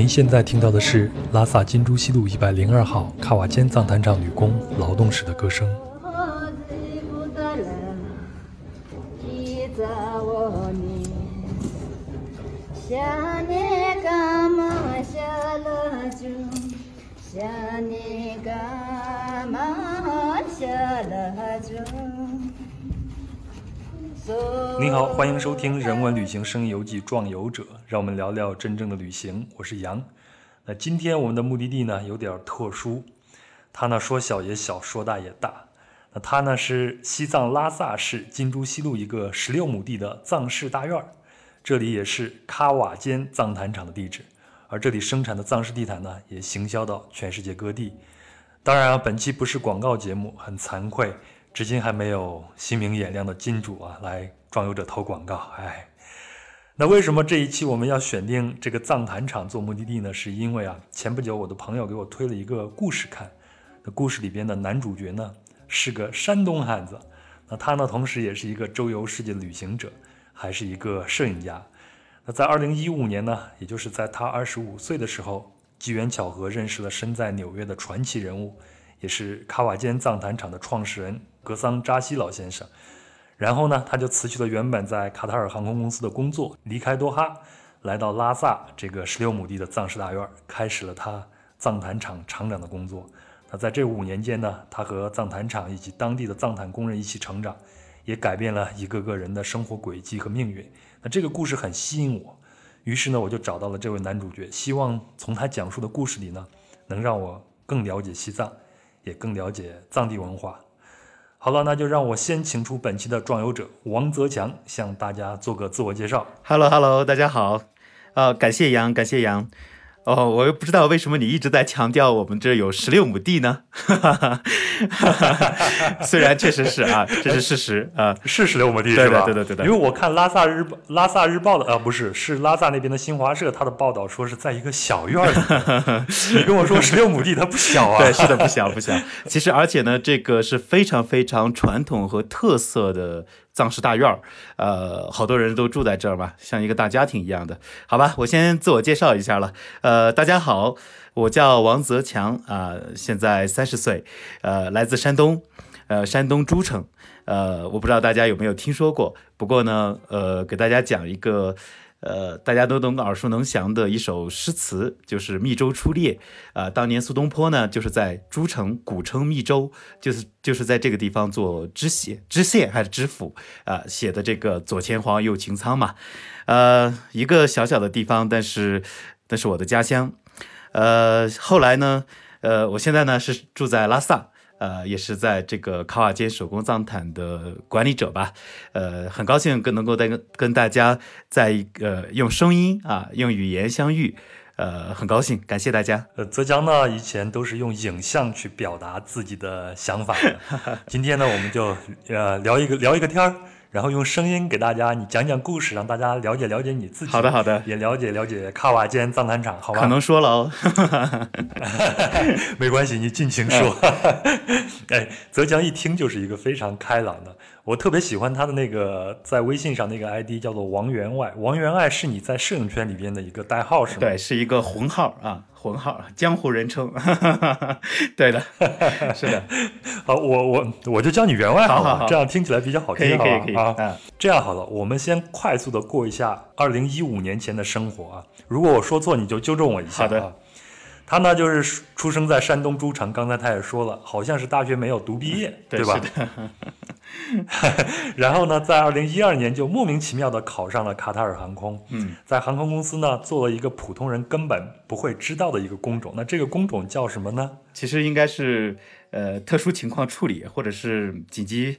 您现在听到的是拉萨金珠西路一百零二号卡瓦坚藏坛场女工劳动时的歌声。您好，欢迎收听《人文旅行声音游记·壮游者》，让我们聊聊真正的旅行。我是杨。那今天我们的目的地呢有点特殊，它呢说小也小，说大也大。那它呢是西藏拉萨市金珠西路一个十六亩地的藏式大院儿，这里也是卡瓦坚藏坛场的地址，而这里生产的藏式地毯呢也行销到全世界各地。当然啊，本期不是广告节目，很惭愧。至今还没有心明眼亮的金主啊来装游者投广告，哎，那为什么这一期我们要选定这个藏坛场做目的地呢？是因为啊，前不久我的朋友给我推了一个故事看，那故事里边的男主角呢是个山东汉子，那他呢同时也是一个周游世界的旅行者，还是一个摄影家。那在二零一五年呢，也就是在他二十五岁的时候，机缘巧合认识了身在纽约的传奇人物，也是卡瓦坚藏坛场的创始人。格桑扎西老先生，然后呢，他就辞去了原本在卡塔尔航空公司的工作，离开多哈，来到拉萨这个十六亩地的藏式大院，开始了他藏坛厂厂长的工作。那在这五年间呢，他和藏坛厂以及当地的藏坛工人一起成长，也改变了一个个人的生活轨迹和命运。那这个故事很吸引我，于是呢，我就找到了这位男主角，希望从他讲述的故事里呢，能让我更了解西藏，也更了解藏地文化。好了，那就让我先请出本期的壮游者王泽强，向大家做个自我介绍。Hello，Hello，大家好，呃，感谢杨，感谢杨。哦，我又不知道为什么你一直在强调我们这有十六亩地呢？虽然确实是啊，这是事实啊，是十六亩地是吧？对对对的因为我看拉萨日报，拉萨日报的啊，不是，是拉萨那边的新华社，他的报道说是在一个小院里。你跟我说十六亩地，它不小啊？对，是的，不小不小。其实，而且呢，这个是非常非常传统和特色的。藏式大院儿，呃，好多人都住在这儿嘛，像一个大家庭一样的。好吧，我先自我介绍一下了。呃，大家好，我叫王泽强啊，现在三十岁，呃，来自山东，呃，山东诸城。呃，我不知道大家有没有听说过，不过呢，呃，给大家讲一个。呃，大家都能耳熟能详的一首诗词，就是《密州出猎》啊。当年苏东坡呢，就是在诸城古称密州，就是就是在这个地方做知县、知县还是知府啊，写的这个“左牵黄，右擎苍”嘛。呃，一个小小的地方，但是那是我的家乡。呃，后来呢，呃，我现在呢是住在拉萨。呃，也是在这个卡瓦街手工藏毯的管理者吧，呃，很高兴跟能够跟跟大家在一个用声音啊，用语言相遇，呃，很高兴，感谢大家。呃，泽江呢，以前都是用影像去表达自己的想法的，今天呢，我们就呃聊一个聊一个天儿。然后用声音给大家你讲讲故事，让大家了解了解你自己。好的，好的，也了解了解卡瓦间藏坛场，好吧？可能说了哦，没关系，你尽情说。哎，泽江一听就是一个非常开朗的，我特别喜欢他的那个在微信上那个 ID 叫做王员外。王员外是你在摄影圈里边的一个代号是吗？对，是一个红号啊。混号，江湖人称，对的，是的。好，我我我就叫你员外好了，这样听起来比较好听，可以可以啊。这样好了，我们先快速的过一下二零一五年前的生活啊。如果我说错，你就纠正我一下。好的。他呢，就是出生在山东诸城。刚才他也说了，好像是大学没有读毕业，对吧？然后呢，在二零一二年就莫名其妙的考上了卡塔尔航空。嗯，在航空公司呢，做了一个普通人根本不会知道的一个工种。那这个工种叫什么呢？其实应该是呃特殊情况处理或者是紧急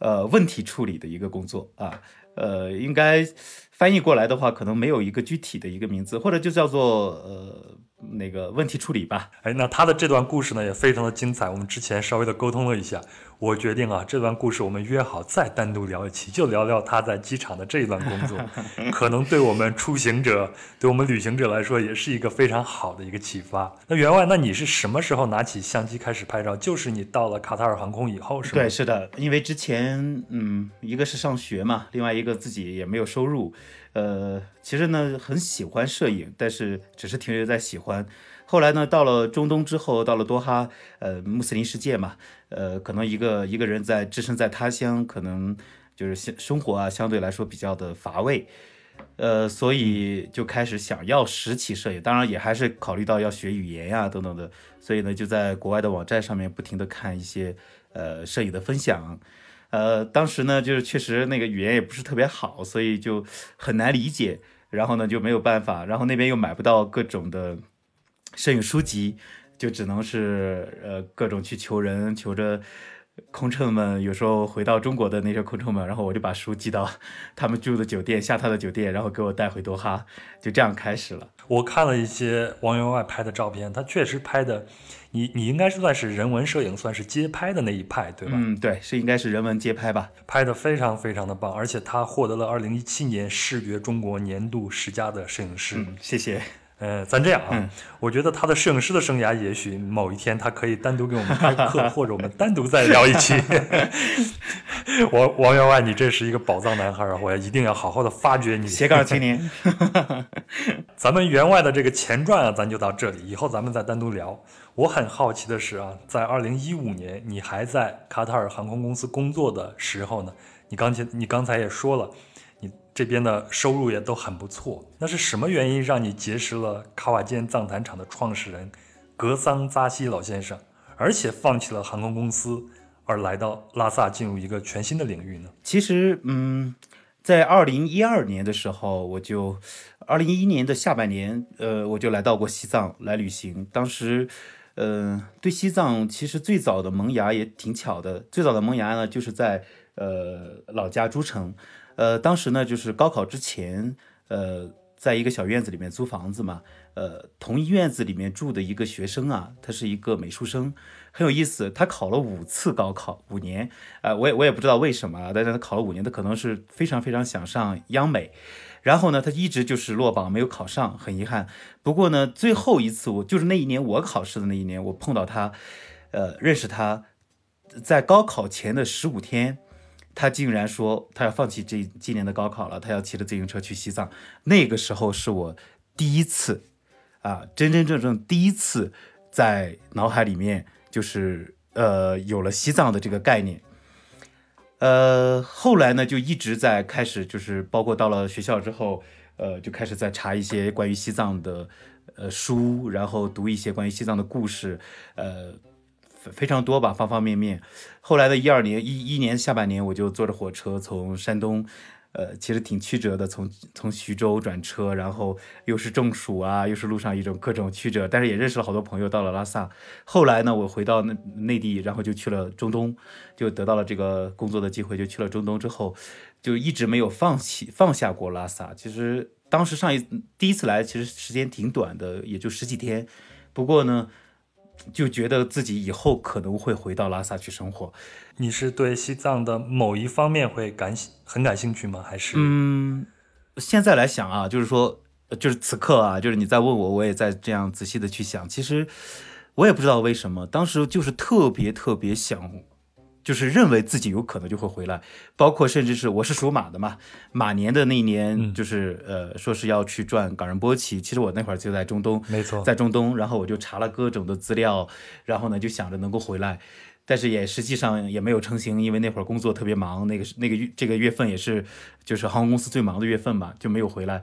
呃问题处理的一个工作啊。呃，应该翻译过来的话，可能没有一个具体的一个名字，或者就叫做呃。那个问题处理吧。哎，那他的这段故事呢也非常的精彩。我们之前稍微的沟通了一下，我决定啊，这段故事我们约好再单独聊一期，就聊聊他在机场的这一段工作，可能对我们出行者，对我们旅行者来说，也是一个非常好的一个启发。那员外，那你是什么时候拿起相机开始拍照？就是你到了卡塔尔航空以后，是吗？对，是的，因为之前嗯，一个是上学嘛，另外一个自己也没有收入，呃，其实呢很喜欢摄影，但是只是停留在喜欢。后来呢，到了中东之后，到了多哈，呃，穆斯林世界嘛，呃，可能一个一个人在置身在他乡，可能就是生生活啊，相对来说比较的乏味，呃，所以就开始想要拾起摄影，当然也还是考虑到要学语言呀等等的，所以呢，就在国外的网站上面不停的看一些呃摄影的分享，呃，当时呢，就是确实那个语言也不是特别好，所以就很难理解，然后呢就没有办法，然后那边又买不到各种的。摄影书籍就只能是呃各种去求人，求着空乘们，有时候回到中国的那些空乘们，然后我就把书寄到 他们住的酒店，下榻的酒店，然后给我带回多哈，就这样开始了。我看了一些王员外拍的照片，他确实拍的，你你应该是算是人文摄影，算是街拍的那一派，对吧？嗯，对，是应该是人文街拍吧，拍的非常非常的棒，而且他获得了二零一七年视觉中国年度十佳的摄影师。嗯，谢谢。呃，咱这样啊，我觉得他的摄影师的生涯，也许某一天他可以单独给我们开课，或者我们单独再聊一期。王王员外，你这是一个宝藏男孩啊，我一定要好好的发掘你。斜杠青年。咱们员外的这个前传啊，咱就到这里，以后咱们再单独聊。我很好奇的是啊，在二零一五年你还在卡塔尔航空公司工作的时候呢，你刚才你刚才也说了。这边的收入也都很不错，那是什么原因让你结识了卡瓦坚藏毯厂的创始人格桑扎西老先生，而且放弃了航空公司，而来到拉萨进入一个全新的领域呢？其实，嗯，在二零一二年的时候，我就二零一一年的下半年，呃，我就来到过西藏来旅行。当时，呃，对西藏其实最早的萌芽也挺巧的，最早的萌芽呢，就是在呃老家诸城。呃，当时呢，就是高考之前，呃，在一个小院子里面租房子嘛，呃，同一院子里面住的一个学生啊，他是一个美术生，很有意思，他考了五次高考，五年，呃，我也我也不知道为什么，但是他考了五年，他可能是非常非常想上央美，然后呢，他一直就是落榜，没有考上，很遗憾。不过呢，最后一次我就是那一年我考试的那一年，我碰到他，呃，认识他，在高考前的十五天。他竟然说他要放弃这今年的高考了，他要骑着自行车去西藏。那个时候是我第一次，啊，真真正正第一次在脑海里面就是呃有了西藏的这个概念。呃，后来呢就一直在开始，就是包括到了学校之后，呃，就开始在查一些关于西藏的呃书，然后读一些关于西藏的故事，呃。非常多吧，方方面面。后来的一二年一一年下半年，我就坐着火车从山东，呃，其实挺曲折的，从从徐州转车，然后又是中暑啊，又是路上一种各种曲折，但是也认识了好多朋友，到了拉萨。后来呢，我回到内内地，然后就去了中东，就得到了这个工作的机会，就去了中东之后，就一直没有放弃放下过拉萨。其实当时上一第一次来，其实时间挺短的，也就十几天。不过呢。就觉得自己以后可能会回到拉萨去生活。你是对西藏的某一方面会感很感兴趣吗？还是嗯，现在来想啊，就是说，就是此刻啊，就是你在问我，我也在这样仔细的去想。其实我也不知道为什么，当时就是特别特别想。就是认为自己有可能就会回来，包括甚至是我是属马的嘛，马年的那一年就是呃说是要去转冈仁波齐，其实我那会儿就在中东，没错，在中东，然后我就查了各种的资料，然后呢就想着能够回来，但是也实际上也没有成型，因为那会儿工作特别忙，那个那个月这个月份也是就是航空公司最忙的月份嘛，就没有回来。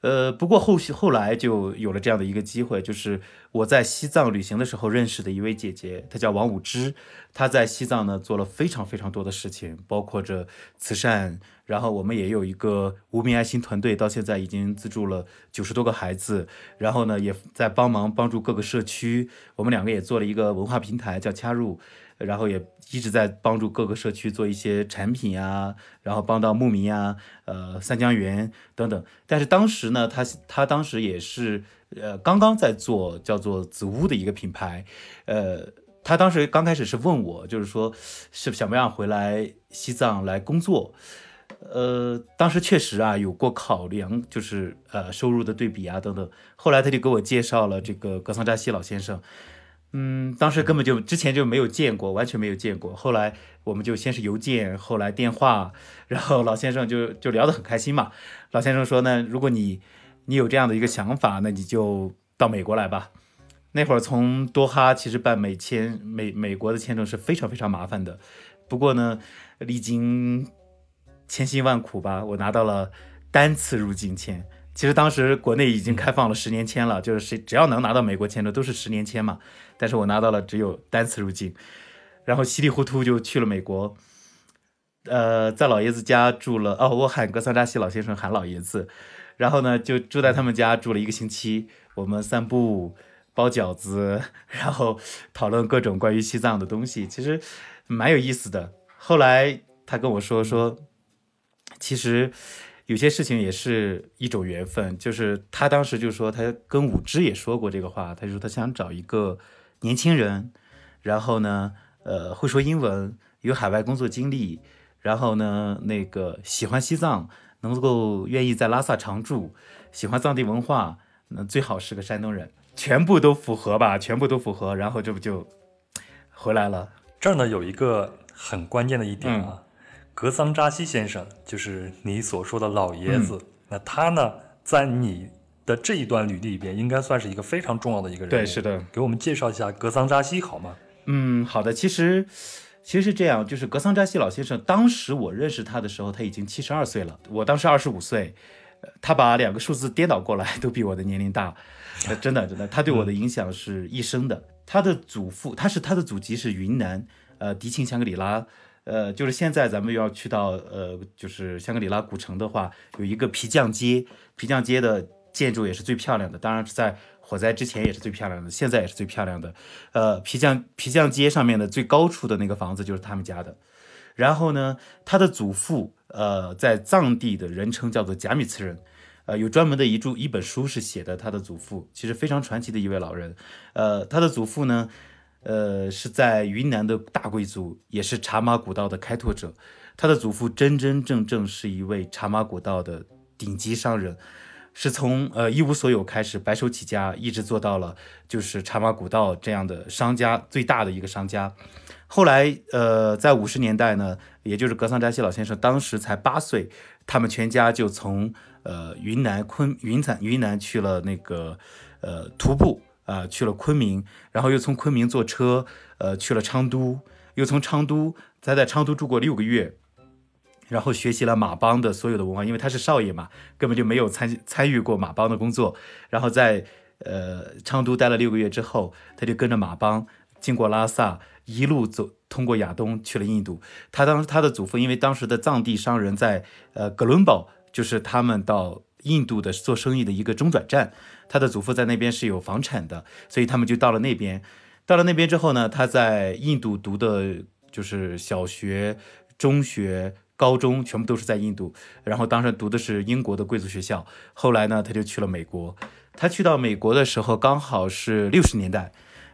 呃，不过后续后来就有了这样的一个机会，就是我在西藏旅行的时候认识的一位姐姐，她叫王武之，她在西藏呢做了非常非常多的事情，包括着慈善，然后我们也有一个无名爱心团队，到现在已经资助了九十多个孩子，然后呢也在帮忙帮助各个社区，我们两个也做了一个文化平台叫掐入。然后也一直在帮助各个社区做一些产品啊，然后帮到牧民啊，呃，三江源等等。但是当时呢，他他当时也是呃刚刚在做叫做子屋的一个品牌，呃，他当时刚开始是问我，就是说是想不想回来西藏来工作，呃，当时确实啊有过考量，就是呃收入的对比啊等等。后来他就给我介绍了这个格桑扎西老先生。嗯，当时根本就之前就没有见过，完全没有见过。后来我们就先是邮件，后来电话，然后老先生就就聊得很开心嘛。老先生说呢，如果你你有这样的一个想法，那你就到美国来吧。那会儿从多哈其实办美签美美国的签证是非常非常麻烦的，不过呢，历经千辛万苦吧，我拿到了单次入境签。其实当时国内已经开放了十年签了，就是谁只要能拿到美国签的都是十年签嘛。但是我拿到了只有单次入境，然后稀里糊涂就去了美国。呃，在老爷子家住了哦，我喊格桑扎西老先生喊老爷子，然后呢就住在他们家住了一个星期。我们散步、包饺子，然后讨论各种关于西藏的东西，其实蛮有意思的。后来他跟我说说，其实。有些事情也是一种缘分，就是他当时就说，他跟武之也说过这个话，他就说他想找一个年轻人，然后呢，呃，会说英文，有海外工作经历，然后呢，那个喜欢西藏，能够愿意在拉萨常住，喜欢藏地文化，那最好是个山东人，全部都符合吧，全部都符合，然后这不就回来了。这儿呢有一个很关键的一点啊。格桑扎西先生就是你所说的老爷子，那他呢，在你的这一段履历里边，应该算是一个非常重要的一个人。对，是的，给我们介绍一下格桑扎西好吗？嗯，好的。其实，其实是这样，就是格桑扎西老先生，当时我认识他的时候，他已经七十二岁了，我当时二十五岁，他把两个数字颠倒过来，都比我的年龄大，真的，真的，他对我的影响是一生的。他的祖父，他是他的祖籍是云南，呃，迪庆香格里拉。呃，就是现在咱们要去到呃，就是香格里拉古城的话，有一个皮匠街，皮匠街的建筑也是最漂亮的，当然是在火灾之前也是最漂亮的，现在也是最漂亮的。呃，皮匠皮匠街上面的最高处的那个房子就是他们家的。然后呢，他的祖父呃，在藏地的人称叫做贾米茨人，呃，有专门的一注一本书是写的他的祖父，其实非常传奇的一位老人。呃，他的祖父呢？呃，是在云南的大贵族，也是茶马古道的开拓者。他的祖父真真正正是一位茶马古道的顶级商人，是从呃一无所有开始白手起家，一直做到了就是茶马古道这样的商家最大的一个商家。后来呃，在五十年代呢，也就是格桑扎西老先生当时才八岁，他们全家就从呃云南昆云产云南去了那个呃徒步。啊，去了昆明，然后又从昆明坐车，呃，去了昌都，又从昌都，他在昌都住过六个月，然后学习了马帮的所有的文化，因为他是少爷嘛，根本就没有参参与过马帮的工作。然后在呃昌都待了六个月之后，他就跟着马帮经过拉萨，一路走通过亚东去了印度。他当时他的祖父因为当时的藏地商人在呃格伦堡，就是他们到印度的做生意的一个中转站。他的祖父在那边是有房产的，所以他们就到了那边。到了那边之后呢，他在印度读的就是小学、中学、高中，全部都是在印度。然后当时读的是英国的贵族学校。后来呢，他就去了美国。他去到美国的时候，刚好是六十年代，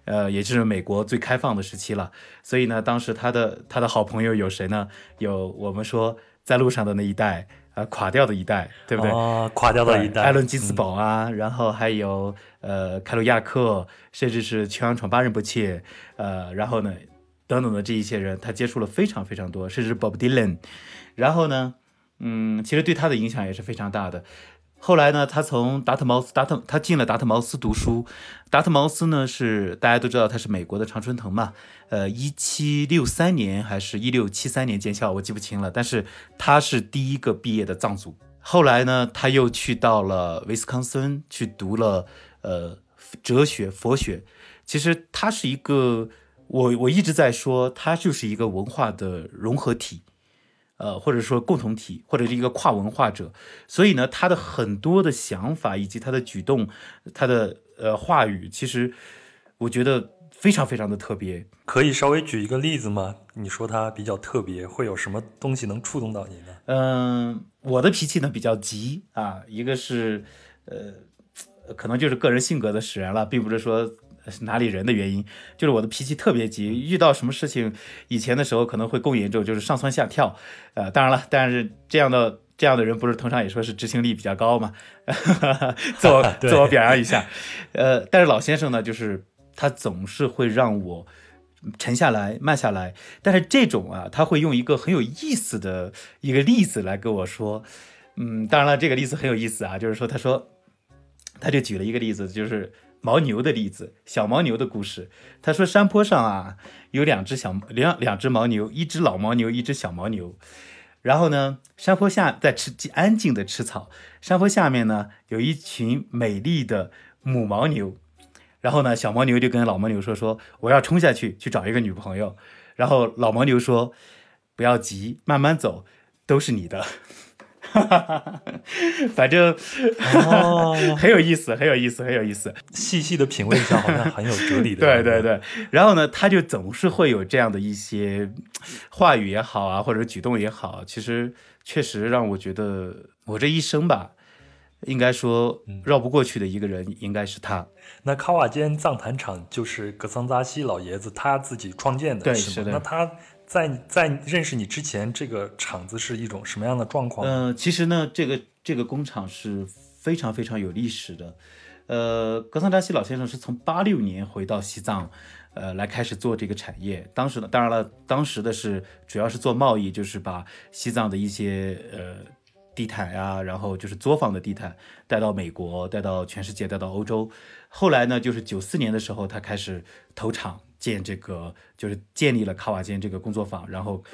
呃，也就是美国最开放的时期了。所以呢，当时他的他的好朋友有谁呢？有我们说在路上的那一代。呃，垮掉的一代，对不对？哦，垮掉的一代，艾伦基斯堡啊，然后还有呃凯鲁亚克，甚至是全洋闯巴人》不切，呃，然后呢，等等的这一些人，他接触了非常非常多，甚至是 Bob Dylan，然后呢，嗯，其实对他的影响也是非常大的。后来呢，他从达特茅斯，达特他进了达特茅斯读书。达特茅斯呢，是大家都知道他是美国的常春藤嘛。呃，一七六三年还是一六七三年建校，我记不清了。但是他是第一个毕业的藏族。后来呢，他又去到了威斯康森去读了呃哲学、佛学。其实他是一个，我我一直在说，他就是一个文化的融合体。呃，或者说共同体，或者是一个跨文化者，所以呢，他的很多的想法以及他的举动，他的呃话语，其实我觉得非常非常的特别。可以稍微举一个例子吗？你说他比较特别，会有什么东西能触动到你呢？嗯，我的脾气呢比较急啊，一个是呃，可能就是个人性格的使然了，并不是说。哪里人的原因，就是我的脾气特别急，遇到什么事情，以前的时候可能会更严重，就是上蹿下跳。呃，当然了，但是这样的这样的人不是通常也说是执行力比较高嘛，自我 自我表扬一下。呃，但是老先生呢，就是他总是会让我沉下来、慢下来。但是这种啊，他会用一个很有意思的一个例子来跟我说，嗯，当然了，这个例子很有意思啊，就是说，他说，他就举了一个例子，就是牦牛的例子，小牦牛的故事。他说，山坡上啊，有两只小两两只牦牛，一只老牦牛，一只小牦牛。然后呢，山坡下在吃安静的吃草，山坡下面呢有一群美丽的母牦牛。然后呢，小牦牛就跟老牦牛说：“说我要冲下去去找一个女朋友。”然后老牦牛说：“不要急，慢慢走，都是你的。”哈哈哈，反正哦，很有意思，很有意思，很有意思。细细的品味一下，好像很有哲理的。对对对。然后呢，他就总是会有这样的一些话语也好啊，或者举动也好，其实确实让我觉得，我这一生吧，应该说绕不过去的一个人，应该是他。那卡瓦坚藏坛场就是格桑扎西老爷子他自己创建的，对，是的。那他。在在认识你之前，这个厂子是一种什么样的状况？嗯，其实呢，这个这个工厂是非常非常有历史的。呃，格桑扎西老先生是从八六年回到西藏，呃，来开始做这个产业。当时呢，当然了，当时的是主要是做贸易，就是把西藏的一些呃地毯呀，然后就是作坊的地毯带到美国，带到全世界，带到欧洲。后来呢，就是九四年的时候，他开始投厂。建这个就是建立了卡瓦间这个工作坊，然后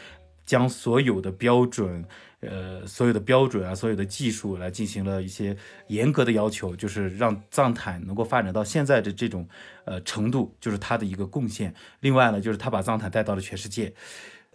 将所有的标准，呃，所有的标准啊，所有的技术来进行了一些严格的要求，就是让藏毯能够发展到现在的这种呃程度，就是他的一个贡献。另外呢，就是他把藏毯带到了全世界。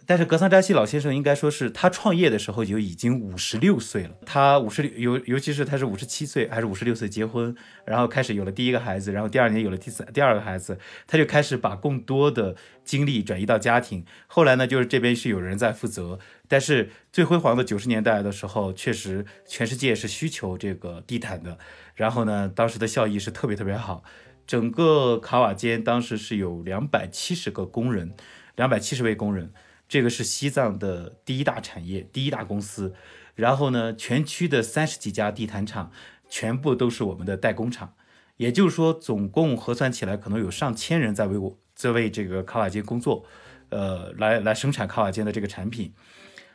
但是格桑扎西老先生应该说是他创业的时候就已经五十六岁了。他五十六尤尤其是他是五十七岁还是五十六岁结婚，然后开始有了第一个孩子，然后第二年有了第三第二个孩子，他就开始把更多的精力转移到家庭。后来呢，就是这边是有人在负责。但是最辉煌的九十年代的时候，确实全世界是需求这个地毯的。然后呢，当时的效益是特别特别好。整个卡瓦间当时是有两百七十个工人，两百七十位工人。这个是西藏的第一大产业，第一大公司。然后呢，全区的三十几家地毯厂全部都是我们的代工厂，也就是说，总共核算起来，可能有上千人在为我在为这个卡瓦坚工作，呃，来来生产卡瓦坚的这个产品。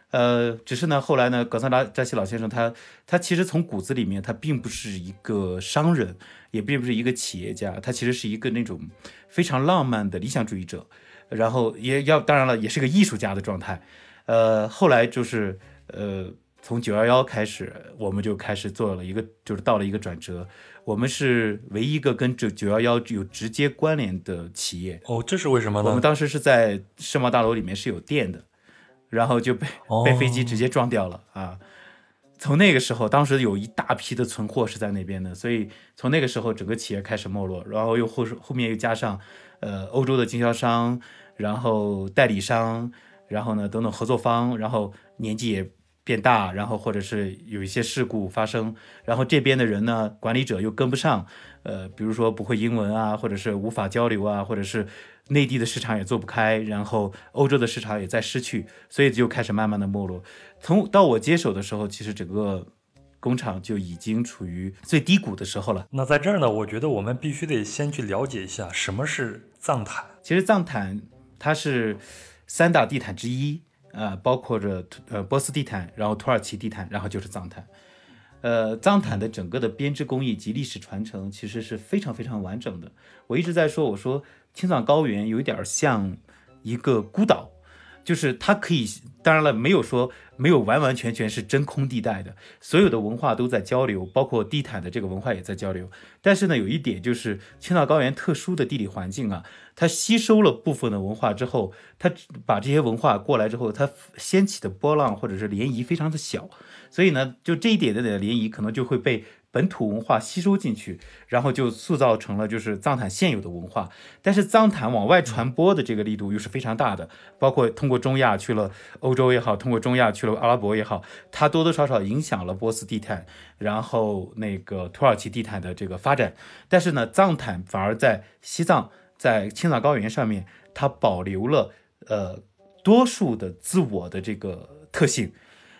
呃，只是呢，后来呢，格桑达扎西老先生他他其实从骨子里面，他并不是一个商人，也并不是一个企业家，他其实是一个那种非常浪漫的理想主义者。然后也要，当然了，也是个艺术家的状态。呃，后来就是，呃，从九幺幺开始，我们就开始做了一个，就是到了一个转折。我们是唯一一个跟九九幺幺有直接关联的企业。哦，这是为什么呢？我们当时是在世贸大楼里面是有电的，然后就被被飞机直接撞掉了啊。从那个时候，当时有一大批的存货是在那边的，所以从那个时候整个企业开始没落，然后又后后面又加上，呃，欧洲的经销商。然后代理商，然后呢，等等合作方，然后年纪也变大，然后或者是有一些事故发生，然后这边的人呢，管理者又跟不上，呃，比如说不会英文啊，或者是无法交流啊，或者是内地的市场也做不开，然后欧洲的市场也在失去，所以就开始慢慢的没落。从到我接手的时候，其实整个工厂就已经处于最低谷的时候了。那在这儿呢，我觉得我们必须得先去了解一下什么是藏毯。其实藏毯。它是三大地毯之一，呃，包括着呃波斯地毯，然后土耳其地毯，然后就是藏毯。呃，藏毯的整个的编织工艺及历史传承其实是非常非常完整的。我一直在说，我说青藏高原有一点像一个孤岛，就是它可以，当然了，没有说。没有完完全全是真空地带的，所有的文化都在交流，包括地毯的这个文化也在交流。但是呢，有一点就是青藏高原特殊的地理环境啊，它吸收了部分的文化之后，它把这些文化过来之后，它掀起的波浪或者是涟漪非常的小，所以呢，就这一点的涟漪可能就会被。本土文化吸收进去，然后就塑造成了就是藏毯现有的文化。但是藏毯往外传播的这个力度又是非常大的，包括通过中亚去了欧洲也好，通过中亚去了阿拉伯也好，它多多少少影响了波斯地毯，然后那个土耳其地毯的这个发展。但是呢，藏毯反而在西藏，在青藏高原上面，它保留了呃多数的自我的这个特性。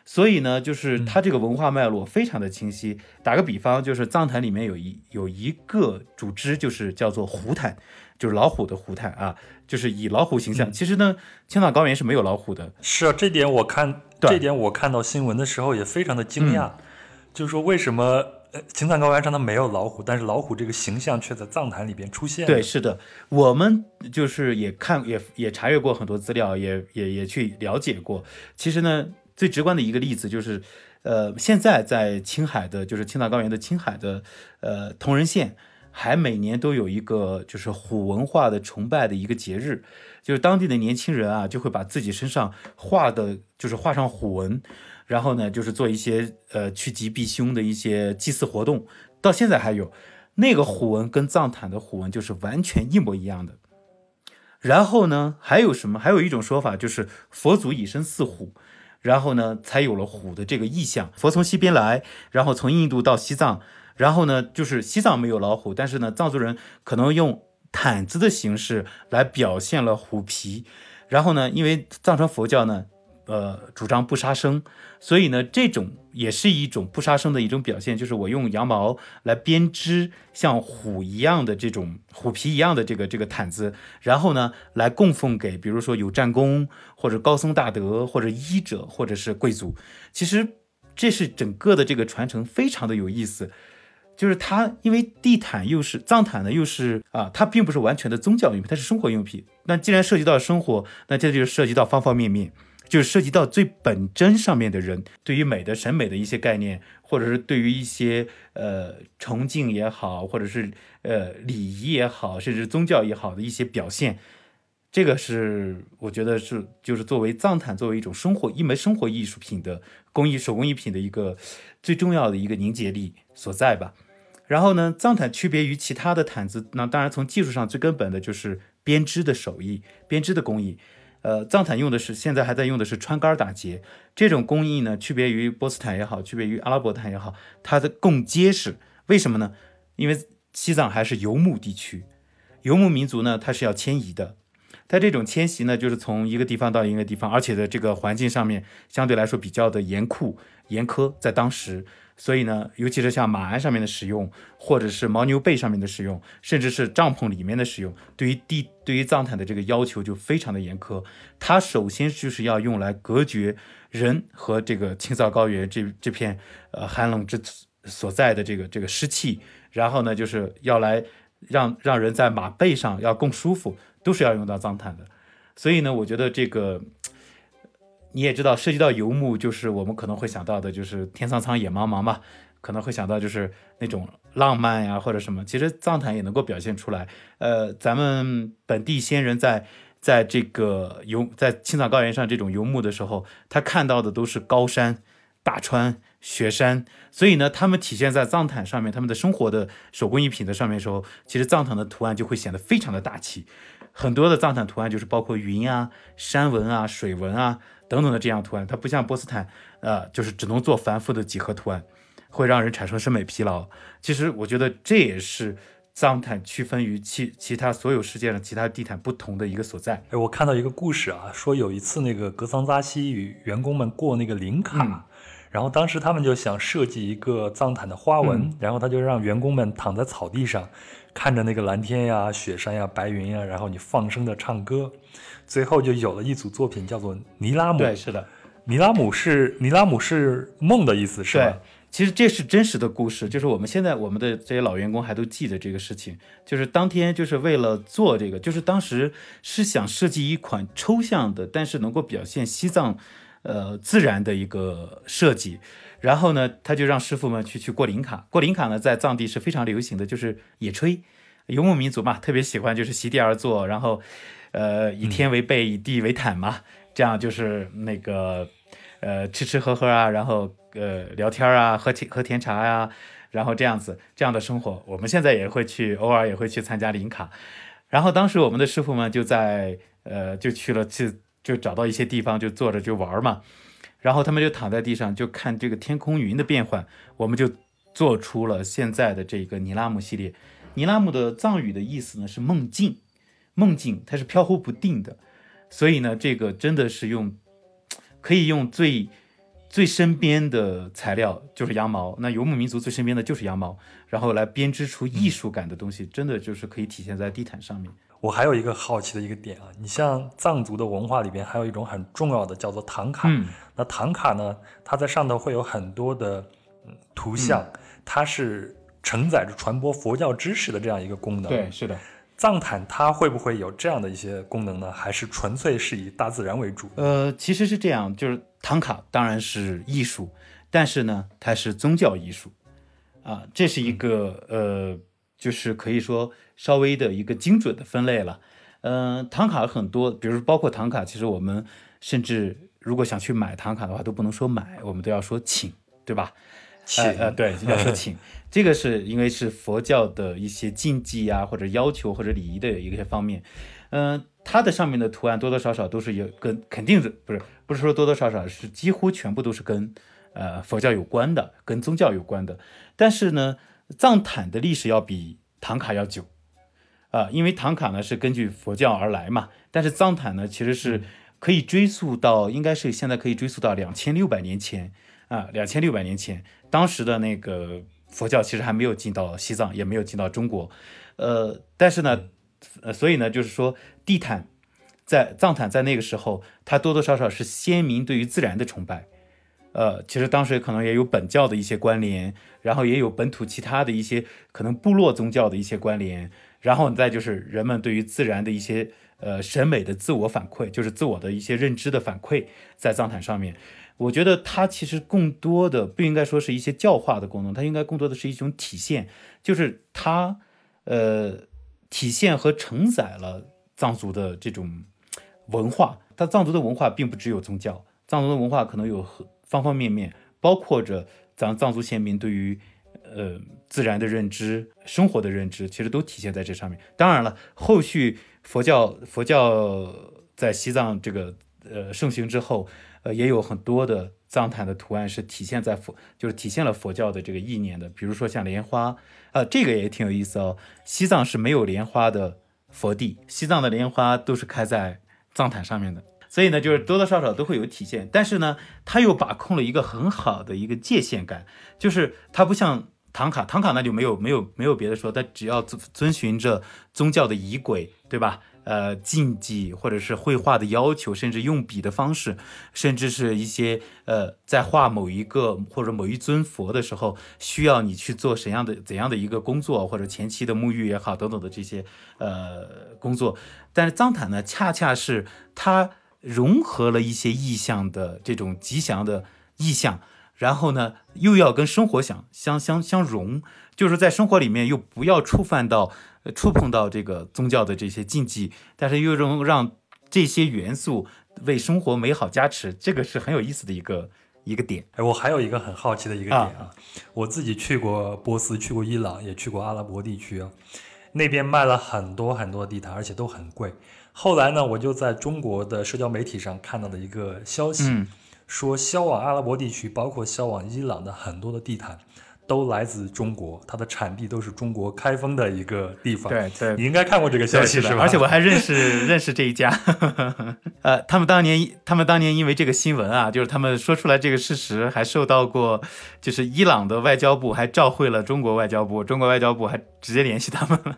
所以呢，就是它这个文化脉络非常的清晰。打个比方，就是藏坛里面有一有一个组织，就是叫做胡毯。就是老虎的虎坛啊，就是以老虎形象。嗯其实呢，青藏高原是没有老虎的，是啊，这点我看这点我看到新闻的时候也非常的惊讶，嗯就是说为什么呃青藏高原上它没有老虎，但是老虎这个形象却在藏坛里边出现了。对，是的，我们就是也看也也查阅过很多资料，也也也去了解过。其实呢，最直观的一个例子就是，呃，现在在青海的，就是青藏高原的青海的，呃，铜仁县，还每年都有一个就是虎文化的崇拜的一个节日，就是当地的年轻人啊，就会把自己身上画的，就是画上虎纹。然后呢，就是做一些呃趋吉避凶的一些祭祀活动，到现在还有。那个虎纹跟藏坦的虎纹就是完全一模一样的。然后呢，还有什么？还有一种说法就是佛祖以身饲虎，然后呢，才有了虎的这个意象。佛从西边来，然后从印度到西藏，然后呢，就是西藏没有老虎，但是呢，藏族人可能用毯子的形式来表现了虎皮。然后呢，因为藏传佛教呢，呃，主张不杀生，所以呢，这种也是一种不杀生的一种表现，就是我用羊毛来编织像虎一样的这种虎皮一样的这个这个毯子，然后呢，来供奉给比如说有战功或者高僧大德或者医者或者是贵族。其实这是整个的这个传承非常的有意思。就是它，因为地毯又是藏毯呢，又是啊，它并不是完全的宗教用品，它是生活用品。那既然涉及到生活，那这就涉及到方方面面，就是涉及到最本真上面的人对于美的审美的一些概念，或者是对于一些呃崇敬也好，或者是呃礼仪也好，甚至宗教也好的一些表现。这个是我觉得是就是作为藏毯作为一种生活一门生活艺术品的工艺手工艺品的一个最重要的一个凝结力所在吧。然后呢，藏毯区别于其他的毯子，那当然从技术上最根本的就是编织的手艺、编织的工艺。呃，藏毯用的是现在还在用的是穿杆打结这种工艺呢，区别于波斯毯也好，区别于阿拉伯毯也好，它的更结实。为什么呢？因为西藏还是游牧地区，游牧民族呢，它是要迁移的。它这种迁徙呢，就是从一个地方到一个地方，而且的这个环境上面相对来说比较的严酷、严苛，在当时，所以呢，尤其是像马鞍上面的使用，或者是牦牛背上面的使用，甚至是帐篷里面的使用，对于地对于藏毯的这个要求就非常的严苛。它首先就是要用来隔绝人和这个青藏高原这这片呃寒冷之所在的这个这个湿气，然后呢，就是要来让让人在马背上要更舒服。都是要用到藏毯的，所以呢，我觉得这个你也知道，涉及到游牧，就是我们可能会想到的，就是天苍苍，野茫茫嘛，可能会想到就是那种浪漫呀或者什么。其实藏毯也能够表现出来。呃，咱们本地先人在在这个游在青藏高原上这种游牧的时候，他看到的都是高山、大川、雪山，所以呢，他们体现在藏毯上面，他们的生活的手工艺品的上面的时候，其实藏毯的图案就会显得非常的大气。很多的藏毯图案就是包括云啊、山纹啊、水纹啊等等的这样图案，它不像波斯坦，呃，就是只能做繁复的几何图案，会让人产生审美疲劳。其实我觉得这也是藏毯区分于其其他所有世界上其他地毯不同的一个所在。哎，我看到一个故事啊，说有一次那个格桑扎西与员工们过那个林卡。嗯然后当时他们就想设计一个藏毯的花纹，嗯然后他就让员工们躺在草地上，看着那个蓝天呀、雪山呀、白云呀，然后你放声的唱歌，最后就有了一组作品，叫做尼拉姆。对，是的，尼拉姆是尼拉姆是梦的意思，是对吧？，其实这是真实的故事，就是我们现在我们的这些老员工还都记得这个事情，就是当天就是为了做这个，就是当时是想设计一款抽象的，但是能够表现西藏呃自然的一个设计。然后呢，他就让师傅们去去过林卡。过林卡呢，在藏地是非常流行的，就是野炊，游牧民族嘛，特别喜欢就是席地而坐，然后，呃，以天为被，以地为毯嘛，这样就是那个，呃，吃吃喝喝啊，然后呃聊天啊，喝甜喝甜茶呀、然后这样子这样的生活，我们现在也会去，偶尔也会去参加林卡。然后当时我们的师傅们就在呃就去了去就找到一些地方就坐着就玩嘛。然后他们就躺在地上，就看这个天空云的变换，我们就做出了现在的这个尼拉姆系列。尼拉姆的藏语的意思呢是梦境，梦境它是飘忽不定的，所以呢，这个真的是用 可以用最最身边的材料就是羊毛，那游牧民族最身边的就是羊毛，然后来编织出艺术感的东西，真的就是可以体现在地毯上面。我还有一个好奇的一个点啊，你像藏族的文化里边还有一种很重要的叫做唐卡，嗯那唐卡呢，它在上头会有很多的嗯图像，它是承载着传播佛教知识的这样一个功能。对，，是的。藏毯它会不会有这样的一些功能呢？还是纯粹是以大自然为主？呃，其实是这样，就是唐卡当然是艺术，但是呢，它是宗教艺术啊，这是一个呃，就是可以说稍微的一个精准的分类了。嗯、唐卡很多，比如包括唐卡，其实我们甚至如果想去买唐卡的话，都不能说买，我们都要说请，对吧？请呃呃，对，要说请，这个是因为是佛教的一些禁忌啊，或者要求或者礼仪的一些方面。嗯、它的上面的图案多多少少都是有跟肯定是不是不是说多多少少是几乎全部都是跟呃佛教有关的，跟宗教有关的。但是呢，藏毯的历史要比唐卡要久啊、因为唐卡呢是根据佛教而来嘛，但是藏毯呢其实是可以追溯到，应该是现在可以追溯到两千六百年前啊，两千六百年前，当时的那个佛教其实还没有进到西藏，也没有进到中国，呃，但是呢，呃，所以呢，就是说地毯在藏毯在那个时候，它多多少少是先民对于自然的崇拜。呃，其实当时可能也有本教的一些关联，然后也有本土其他的一些可能部落宗教的一些关联，然后再就是人们对于自然的一些呃审美的自我反馈，就是自我的一些认知的反馈，在藏毯上面，我觉得它其实更多的不应该说是一些教化的功能，它应该更多的是一种体现，就是它呃体现和承载了藏族的这种文化。它藏族的文化并不只有宗教，藏族的文化可能有方方面面，包括着咱藏族先民对于呃自然的认知、生活的认知，其实都体现在这上面。当然了，后续佛教佛教在西藏这个呃盛行之后，呃也有很多的藏毯的图案是体现在佛，就是体现了佛教的这个意念的，比如说像莲花，呃、这个也挺有意思哦。西藏是没有莲花的佛地，西藏的莲花都是开在藏毯上面的。所以呢，就是多多少少都会有体现，但是呢，它又把控了一个很好的一个界限感，就是它不像唐卡，唐卡那就没有没有没有别的说，它只要遵遵循着宗教的仪轨，对吧？呃，禁忌或者是绘画的要求，甚至用笔的方式，甚至是一些呃，在画某一个或者某一尊佛的时候，需要你去做怎样的怎样的一个工作，或者前期的沐浴也好，等等的这些呃工作。但是藏毯呢，恰恰是它融合了一些意象的这种吉祥的意象，然后呢，又要跟生活相相相相融，就是在生活里面又不要触犯到、触碰到这个宗教的这些禁忌，但是又能让这些元素为生活美好加持，这个是很有意思的一个一个点。哎，我还有一个很好奇的一个点啊，我自己去过波斯，去过伊朗，也去过阿拉伯地区啊，那边卖了很多很多地毯，而且都很贵。后来呢，我就在中国的社交媒体上看到了一个消息，嗯说销往阿拉伯地区，包括销往伊朗的很多的地毯，都来自中国，它的产地都是中国开封的一个地方。对对你应该看过这个消对息是吧？是的而且我还认识认识这一家，呃，他们当年他们当年因为这个新闻啊，就是他们说出来这个事实，还受到过，就是伊朗的外交部还召会了中国外交部，中国外交部还直接联系他们了，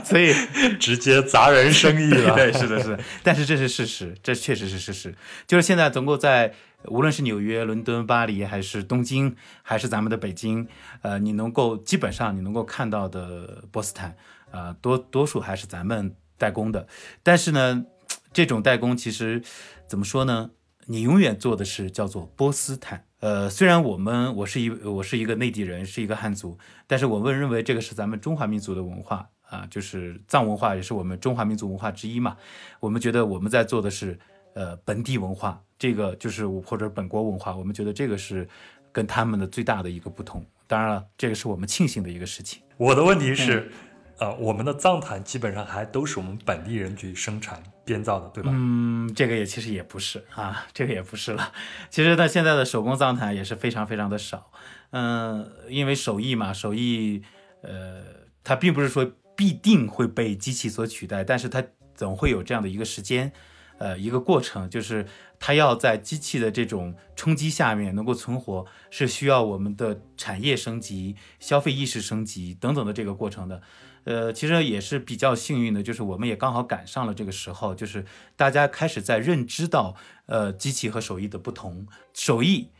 所以 直接砸人生意了。对，是的，是的，但是这是事实，这确实是事实。就是现在总共在无论是纽约、伦敦、巴黎，还是东京，还是咱们的北京，呃，你能够基本上你能够看到的波斯坦，呃，多多数还是咱们代工的。但是呢，这种代工其实怎么说呢？你永远做的是叫做波斯坦。呃，虽然我们我是一我是一个内地人，是一个汉族，但是我们认为这个是咱们中华民族的文化啊，就是藏文化也是我们中华民族文化之一嘛。我们觉得我们在做的是呃本地文化，这个就是或者本国文化，我们觉得这个是跟他们的最大的一个不同。当然了，这个是我们庆幸的一个事情。我的问题是，呃，我们的藏毯基本上还都是我们本地人去生产编造的，对吧？嗯，这个也其实也不是啊，这个也不是了。其实呢，现在的手工藏毯也是非常非常的少。嗯、因为手艺嘛，手艺呃，它并不是说必定会被机器所取代，但是它总会有这样的一个时间，呃，一个过程，就是它要在机器的这种冲击下面能够存活，是需要我们的产业升级、消费意识升级等等的这个过程的。呃，其实也是比较幸运的，就是我们也刚好赶上了这个时候，就是大家开始在认知到，呃，机器和手艺的不同，手艺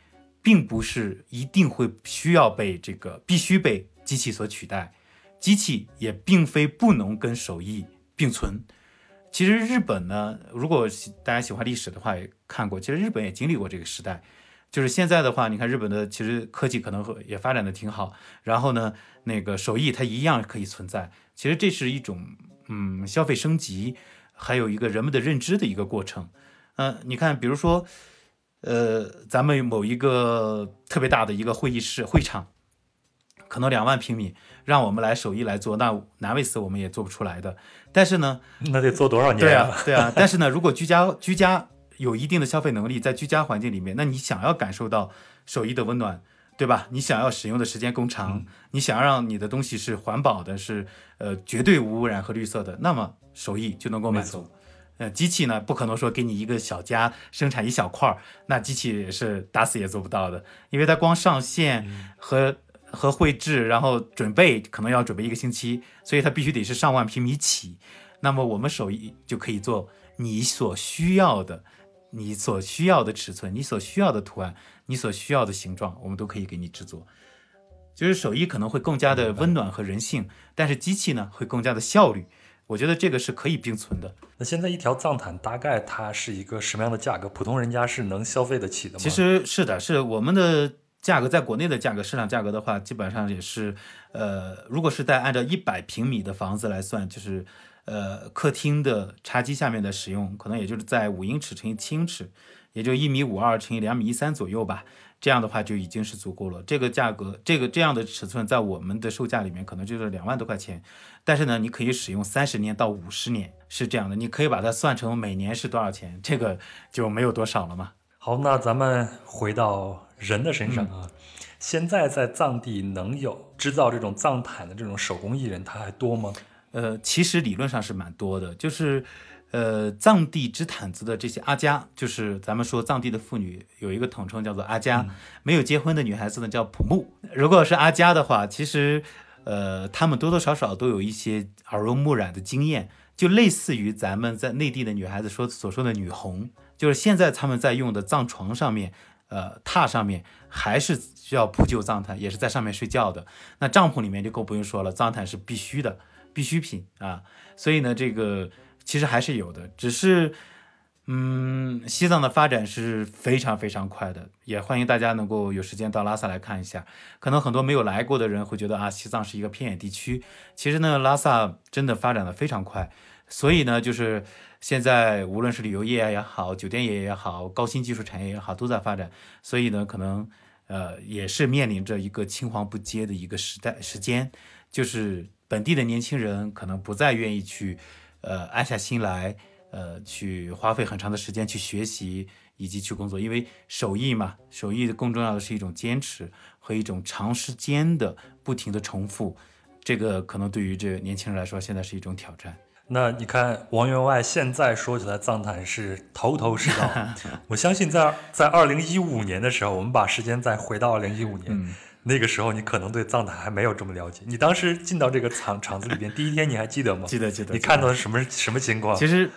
并不是一定会需要被这个必须被机器所取代，机器也并非不能跟手艺并存。其实日本呢，如果大家喜欢历史的话，也看过，其实日本也经历过这个时代。就是现在的话，你看日本的其实科技可能也发展的挺好，然后呢，那个手艺它一样可以存在。其实这是一种嗯消费升级，还有一个人们的认知的一个过程。嗯，你看，比如说，呃，咱们某一个特别大的一个会议室会场，可能两万平米，让我们来手艺来做，那难为死我们也做不出来的。但是呢，那得做多少年？对啊，对啊。但是呢，如果居家居家。有一定的消费能力，在居家环境里面，那你想要感受到手艺的温暖，对吧？你想要使用的时间更长，你想要让你的东西是环保的，是呃绝对无污染和绿色的，那么手艺就能够满足。呃，机器呢，不可能说给你一个小家生产一小块儿，那机器是打死也做不到的，因为它光上线和和绘制，然后准备可能要准备一个星期，所以它必须得是上万平米起。那么我们手艺就可以做你所需要的。你所需要的尺寸，你所需要的图案，你所需要的形状，我们都可以给你制作。就是手艺可能会更加的温暖和人性，但是机器呢会更加的效率。我觉得这个是可以并存的。那现在一条藏毯大概它是一个什么样的价格？普通人家是能消费得起的吗？其实是的，是我们的价格，在国内的价格，市场价格的话，基本上也是，呃，如果是在按照一百平米的房子来算，就是。呃，客厅的茶几下面的使用，可能也就是在五英尺乘以七英尺，也就一米五二乘以两米一三左右吧。这样的话就已经是足够了。这个价格，这个这样的尺寸，在我们的售价里面可能就是两万多块钱。但是呢，你可以使用三十年到五十年，是这样的。你可以把它算成每年是多少钱，这个就没有多少了嘛。好，那咱们回到人的身上啊。现在在藏地能有制造这种藏毯的这种手工艺人，他还多吗？呃，其实理论上是蛮多的，就是，呃，藏地织毯子的这些阿家，就是咱们说藏地的妇女有一个统称叫做阿家，没有结婚的女孩子呢叫普木。如果是阿家的话，其实，呃，她们多多少少都有一些耳濡目染的经验，就类似于咱们在内地的女孩子说所说的女红，就是现在他们在用的藏床上面，呃，榻上面还是需要铺就藏毯，也是在上面睡觉的。那帐篷里面就更不用说了，藏毯是必须的。必需品啊，所以呢，这个其实还是有的，只是，嗯，西藏的发展是非常非常快的，也欢迎大家能够有时间到拉萨来看一下。可能很多没有来过的人会觉得啊，西藏是一个偏远地区，其实呢，拉萨真的发展的非常快，所以呢，就是现在无论是旅游业也好，酒店业也好，高新技术产业也好，都在发展，所以呢，可能呃也是面临着一个青黄不接的一个时代时间，就是。本地的年轻人可能不再愿意去，呃，安下心来，呃，去花费很长的时间去学习以及去工作，因为手艺嘛，手艺更重要的是一种坚持和一种长时间的不停的重复，这个可能对于这年轻人来说，现在是一种挑战。那你看王员外现在说起来藏毯是头头是道，我相信在在二零一五年的时候，我们把时间再回到二零一五年。那个时候你可能对藏毯还没有这么了解。你当时进到这个厂厂子里边，第一天你还记得吗？记得记得。你看到是什么什么情况？其实，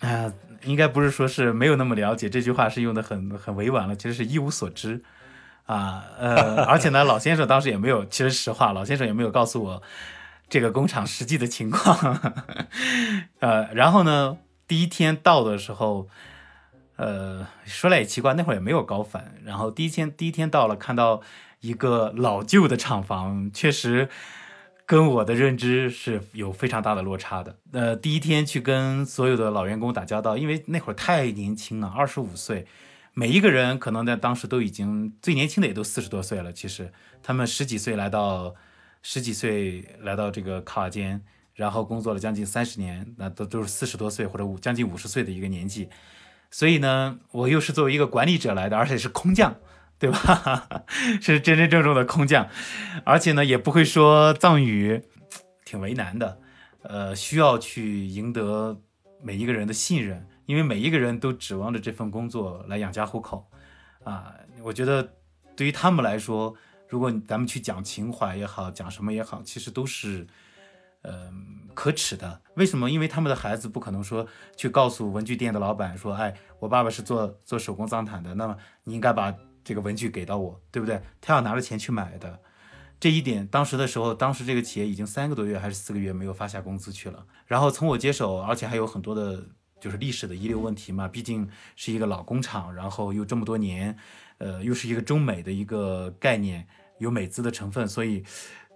啊，应该不是说是没有那么了解，这句话是用的很很委婉了。其实是一无所知，啊，呃，而且呢，老先生当时也没有，其实实话，老先生也没有告诉我这个工厂实际的情况。呃，然后呢，第一天到的时候，呃，说来也奇怪，那会儿也没有高反。然后第一天第一天到了，看到。一个老旧的厂房，确实跟我的认知是有非常大的落差的。呃，第一天去跟所有的老员工打交道，因为那会儿太年轻了，二十五岁，每一个人可能在当时都已经最年轻的也都四十多岁了。其实他们十几岁来到，十几岁来到这个卡瓦间，然后工作了将近三十年，那都都是四十多岁或者五将近五十岁的一个年纪。所以呢，我又是作为一个管理者来的，而且是空降。对吧？是真真正正的空降，而且呢也不会说藏语，挺为难的。呃，需要去赢得每一个人的信任，因为每一个人都指望着这份工作来养家糊口啊。我觉得对于他们来说，如果咱们去讲情怀也好，讲什么也好，其实都是呃可耻的。为什么？因为他们的孩子不可能说去告诉文具店的老板说，哎，我爸爸是做做手工脏毯的，那么你应该把这个文具给到我，对不对？他要拿着钱去买的。这一点，当时的时候，当时这个企业已经三个多月还是四个月没有发下工资去了。然后从我接手，而且还有很多的，就是历史的遗留问题嘛，毕竟是一个老工厂，然后又这么多年，呃，又是一个中美的一个概念，有美资的成分，所以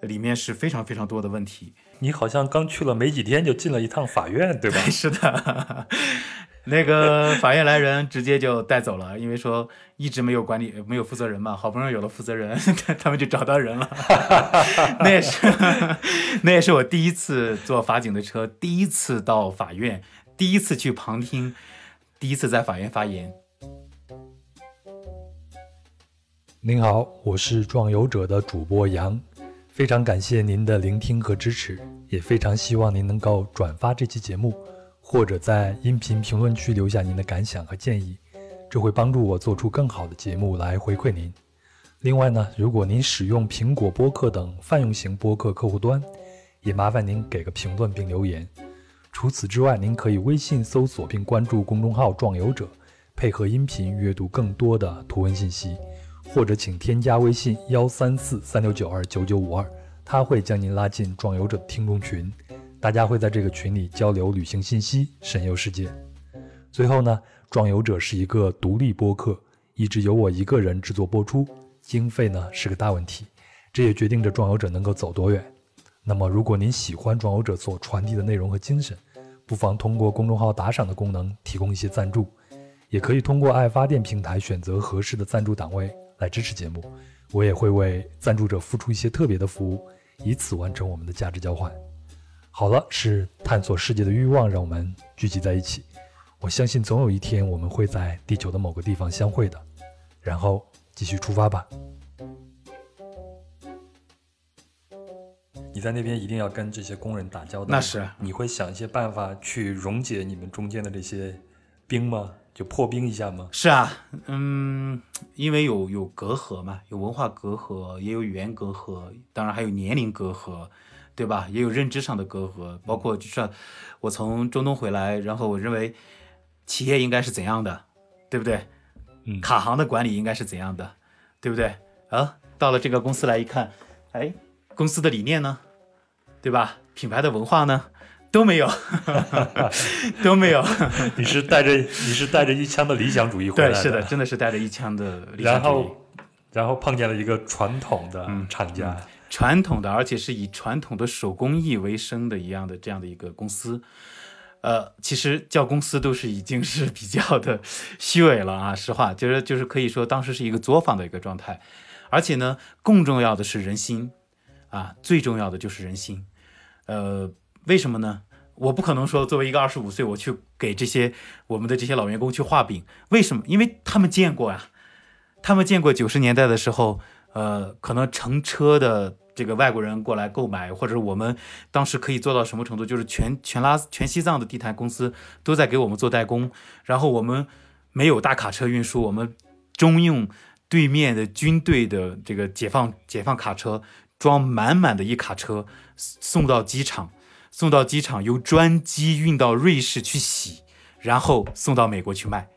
里面是非常非常多的问题。你好像刚去了没几天就进了一趟法院，对吧？是的。那个法院来人直接就带走了，因为说一直没有管理，没有负责人嘛，好不容易有了负责人，他们就找到人了。那也是，那也是我第一次坐法警的车，第一次到法院，第一次去旁听，第一次在法院发言。您好，我是壮游者的主播杨，非常感谢您的聆听和支持，也非常希望您能够转发这期节目。或者在音频评论区留下您的感想和建议，这会帮助我做出更好的节目来回馈您。另外呢，如果您使用苹果播客等泛用型播客客户端，也麻烦您给个评论并留言。除此之外，您可以微信搜索并关注公众号“壮游者”，配合音频阅读更多的图文信息，或者请添加微信幺三四三六九二九九五二，他会将您拉进壮游者听众群。大家会在这个群里交流旅行信息，神游世界。最后呢，壮游者是一个独立播客，一直由我一个人制作播出，经费呢是个大问题，这也决定着壮游者能够走多远。那么，如果您喜欢壮游者所传递的内容和精神，不妨通过公众号打赏的功能提供一些赞助，也可以通过爱发电平台选择合适的赞助档位来支持节目。我也会为赞助者付出一些特别的服务，以此完成我们的价值交换。好了，是探索世界的欲望让我们聚集在一起。我相信总有一天我们会在地球的某个地方相会的，然后继续出发吧。你在那边一定要跟这些工人打交道，那是你会想一些办法去溶解你们中间的这些冰吗？就破冰一下吗？是啊，嗯，因为有有隔阂嘛，有文化隔阂，也有语言隔阂，当然还有年龄隔阂。对吧？也有认知上的隔阂，包括就是我从中东回来，然后我认为企业应该是怎样的，对不对？嗯，卡行的管理应该是怎样的，对不对？啊，到了这个公司来一看，哎，公司的理念呢？对吧？品牌的文化呢？都没有，都没有。你是带着你是带着一腔的理想主义回来的？对，是的，真的是带着一腔的理想主义。然后，然后碰见了一个传统的厂家。传统的，而且是以传统的手工艺为生的一样的这样的一个公司，呃，其实叫公司都是已经是比较的虚伪了啊，实话就是就是可以说当时是一个作坊的一个状态，而且呢，更重要的是人心啊，最重要的就是人心，呃，为什么呢？我不可能说作为一个二十五岁我去给这些我们的这些老员工去画饼，为什么？因为他们见过呀，他们见过九十年代的时候，呃，可能乘车的。这个外国人过来购买，或者我们当时可以做到什么程度？就是全全拉全西藏的地毯公司都在给我们做代工，然后我们没有大卡车运输，我们中用对面的军队的这个解放解放卡车装满满的一卡车送到机场，送到机场由专机运到瑞士去洗，然后送到美国去卖。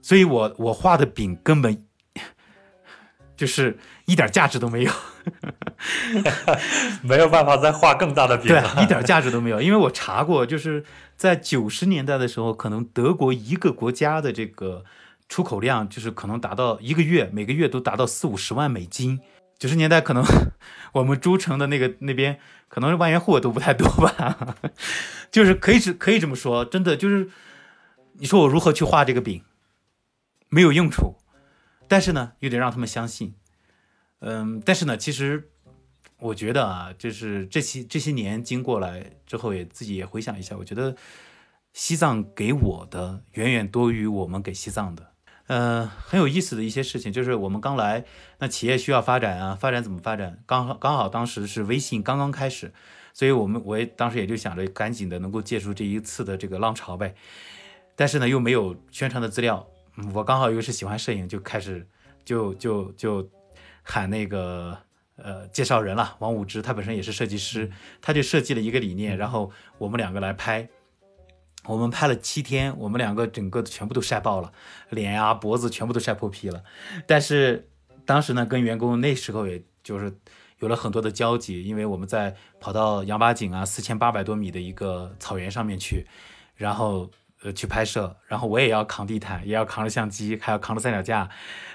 所以我我画的饼根本 就是一点价值都没有。没有办法再画更大的饼，对，一点价值都没有。因为我查过，就是在九十年代的时候，可能德国一个国家的这个出口量，就是可能达到一个月每个月都达到四五十万美金。九十年代可能 我们诸城的那个那边，可能万元户都不太多吧。就是可以是可以这么说，真的就是，你说我如何去画这个饼，没有用处，但是呢，又得让他们相信。嗯，但是呢，其实我觉得啊，就是这些这些年经过来之后，也自己也回想一下，我觉得西藏给我的远远多于我们给西藏的。嗯，很有意思的一些事情，就是我们刚来，那企业需要发展啊，发展怎么发展？刚好刚好当时是微信刚刚开始，所以我们我也当时也就想着赶紧的能够借助这一次的这个浪潮呗。但是呢，又没有宣传的资料，我刚好又是喜欢摄影，就开始就就就。喊那个呃介绍人了，王武之，他本身也是设计师，他就设计了一个理念，然后我们两个来拍。我们拍了七天，我们两个整个全部都晒爆了，脸呀、脖子全部都晒破皮了。但是当时呢，跟员工那时候也就是有了很多的交集，因为我们在跑到羊八井啊四千八百多米的一个草原上面去，然后呃去拍摄，然后我也要扛地毯，也要扛着相机，还要扛着三脚架，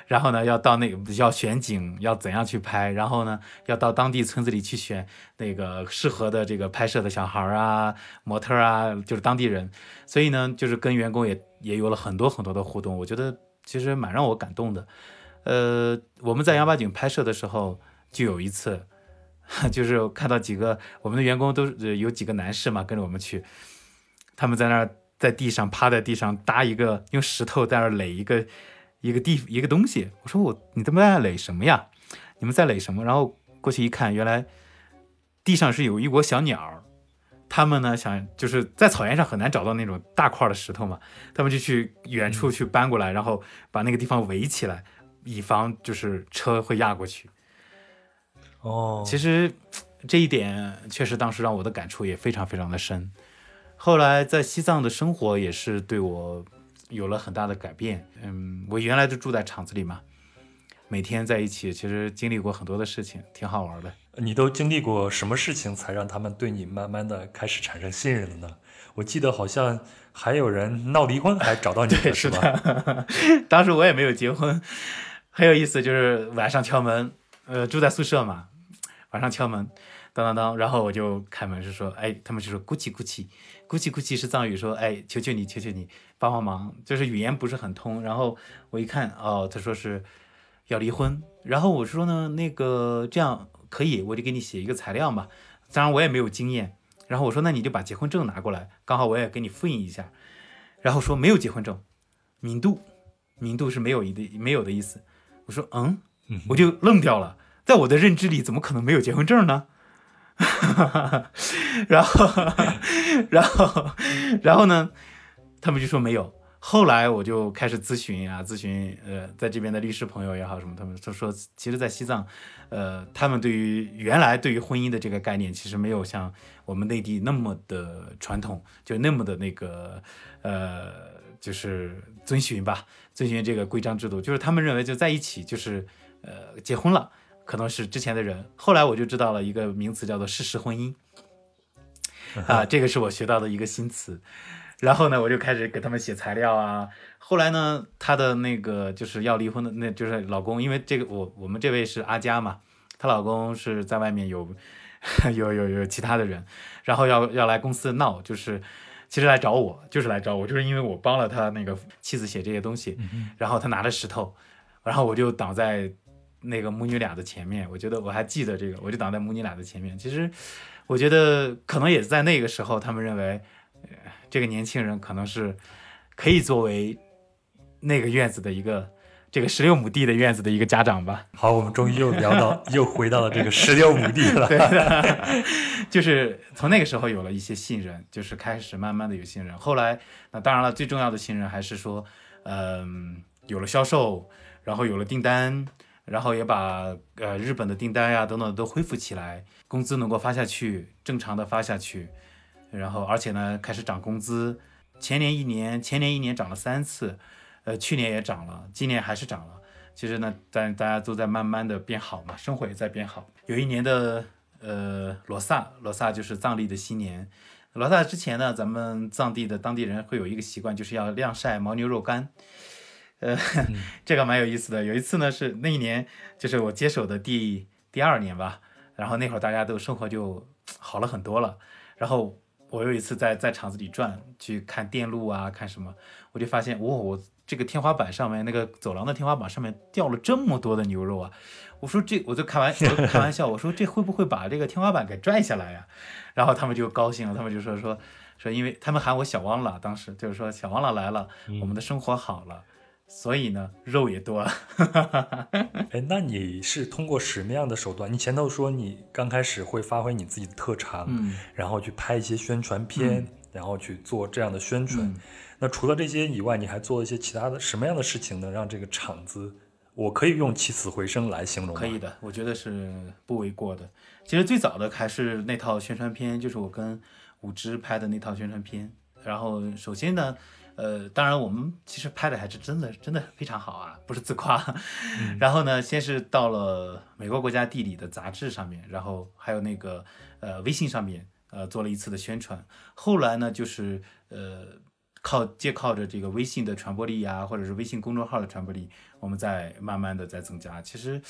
然后呢要到那个要选景，要怎样去拍，然后呢要到当地村子里去选那个适合的这个拍摄的小孩啊、模特啊，就是当地人，所以呢就是跟员工也也有了很多很多的互动，我觉得其实蛮让我感动的。呃，我们在杨八井拍摄的时候，就有一次，就是看到几个我们的员工都是有几个男士嘛，跟着我们去，他们在那儿在地上趴在地上搭一个用石头在那儿垒一个一个地一个东西。我说我你他妈在垒什么呀？你们在垒什么？然后过去一看，原来地上是有一窝小鸟。他们呢想就是在草原上很难找到那种大块的石头嘛，他们就去远处去搬过来，然后把那个地方围起来，以防就是车会压过去。哦，其实这一点确实当时让我的感触也非常非常的深。后来在西藏的生活也是对我有了很大的改变。嗯，我原来就住在厂子里嘛，每天在一起，其实经历过很多的事情，挺好玩的。你都经历过什么事情才让他们对你慢慢的开始产生信任了呢？我记得好像还有人闹离婚还找到你 对，是吧？的。当时我也没有结婚，很有意思，就是晚上敲门，呃，住在宿舍嘛，晚上敲门，当当当，然后我就开门是说，哎，他们就说咕叽咕叽，咕叽是藏语说，哎，求求你，求求你帮帮忙，就是语言不是很通。然后我一看，哦，他说是要离婚，然后我说呢，那个这样可以，我就给你写一个材料嘛，当然我也没有经验。然后我说，那你就把结婚证拿过来，刚好我也给你复印一下。然后说没有结婚证，明度，明度是没有的没有的意思。我说嗯，我就愣掉了，在我的认知里，怎么可能没有结婚证呢？然后，然后，然后呢，他们就说没有。后来我就开始咨询啊，咨询呃，在这边的律师朋友也好，什么他们都说，其实，在西藏，呃，他们对于原来对于婚姻的这个概念，其实没有像我们内地那么的传统，就那么的那个呃，就是遵循吧，遵循这个规章制度，就是他们认为就在一起就是呃结婚了，可能是之前的人。后来我就知道了一个名词叫做事实婚姻，啊，这个是我学到的一个新词。然后呢，我就开始给他们写材料啊。后来呢，她的那个就是要离婚的，那就是老公，因为这个我我们这位是阿佳嘛，她老公是在外面有 有有有其他的人，然后要要来公司闹，就是其实来找我，就是来找我，就是因为我帮了他那个妻子写这些东西，然后他拿着石头，然后我就挡在那个母女俩的前面，我觉得我还记得这个，我就挡在母女俩的前面。其实我觉得可能也在那个时候，他们认为。这个年轻人可能是可以作为那个院子的一个这个十六亩地的院子的一个家长吧。好，我们终于又聊到，又回到了这个十六亩地了。对的，就是从那个时候有了一些信任，就是开始慢慢的有信任。后来，那当然了，最重要的信任还是说，嗯，有了销售，然后有了订单，然后也把呃日本的订单呀等等都恢复起来，工资能够发下去，正常的发下去。然后，而且呢，开始涨工资，前年一年，前年一年涨了三次，呃，去年也涨了，今年还是涨了。其实呢，但大家都在慢慢的变好嘛，生活也在变好。有一年的，呃，罗萨，罗萨就是藏历的新年。罗萨之前呢，咱们藏地的当地人会有一个习惯，就是要晾晒牦牛肉干，呃，这个蛮有意思的。有一次呢，是那一年，就是我接手的第第二年吧，然后那会儿大家都生活就好了很多了，然后。我有一次在在厂子里转，去看电路啊，看什么，我就发现，哇，我这个天花板上面那个走廊的天花板上面掉了这么多的牛肉啊！我说这，我就开玩开玩笑，我说这会不会把这个天花板给拽下来呀？然后他们就高兴了，他们就说说说，因为他们喊我小汪了，当时就是说小汪了来了，我们的生活好了。所以呢，肉也多。哎，那你是通过什么样的手段？你前头说你刚开始会发挥你自己的特长，嗯，然后去拍一些宣传片，然后去做这样的宣传。那除了这些以外，你还做一些其他的什么样的事情，呢让这个厂子我可以用起死回生来形容吗？可以的，我觉得是不为过的。其实最早的还是那套宣传片，就是我跟武之拍的那套宣传片。然后首先呢，呃，当然我们其实拍的还是真的真的非常好啊，不是自夸。然后呢，先是到了美国国家地理的杂志上面，然后还有那个呃微信上面呃做了一次的宣传。后来呢，就是呃靠借靠着这个微信的传播力啊，或者是微信公众号的传播力，我们在慢慢的在增加。其实。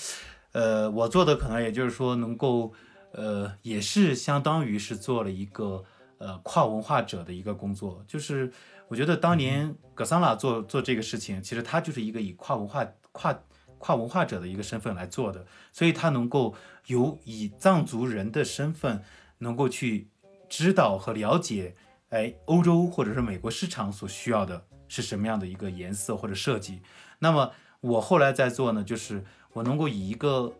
呃，我做的可能也就是说能够，呃，也是相当于是做了一个呃跨文化者的一个工作。就是我觉得当年格桑拉做做这个事情，其实他就是一个以跨文化跨跨文化者的一个身份来做的，所以他能够有以藏族人的身份，能够去知道和了解，哎，欧洲或者是美国市场所需要的是什么样的一个颜色或者设计。那么我后来在做呢，就是。我能够以一个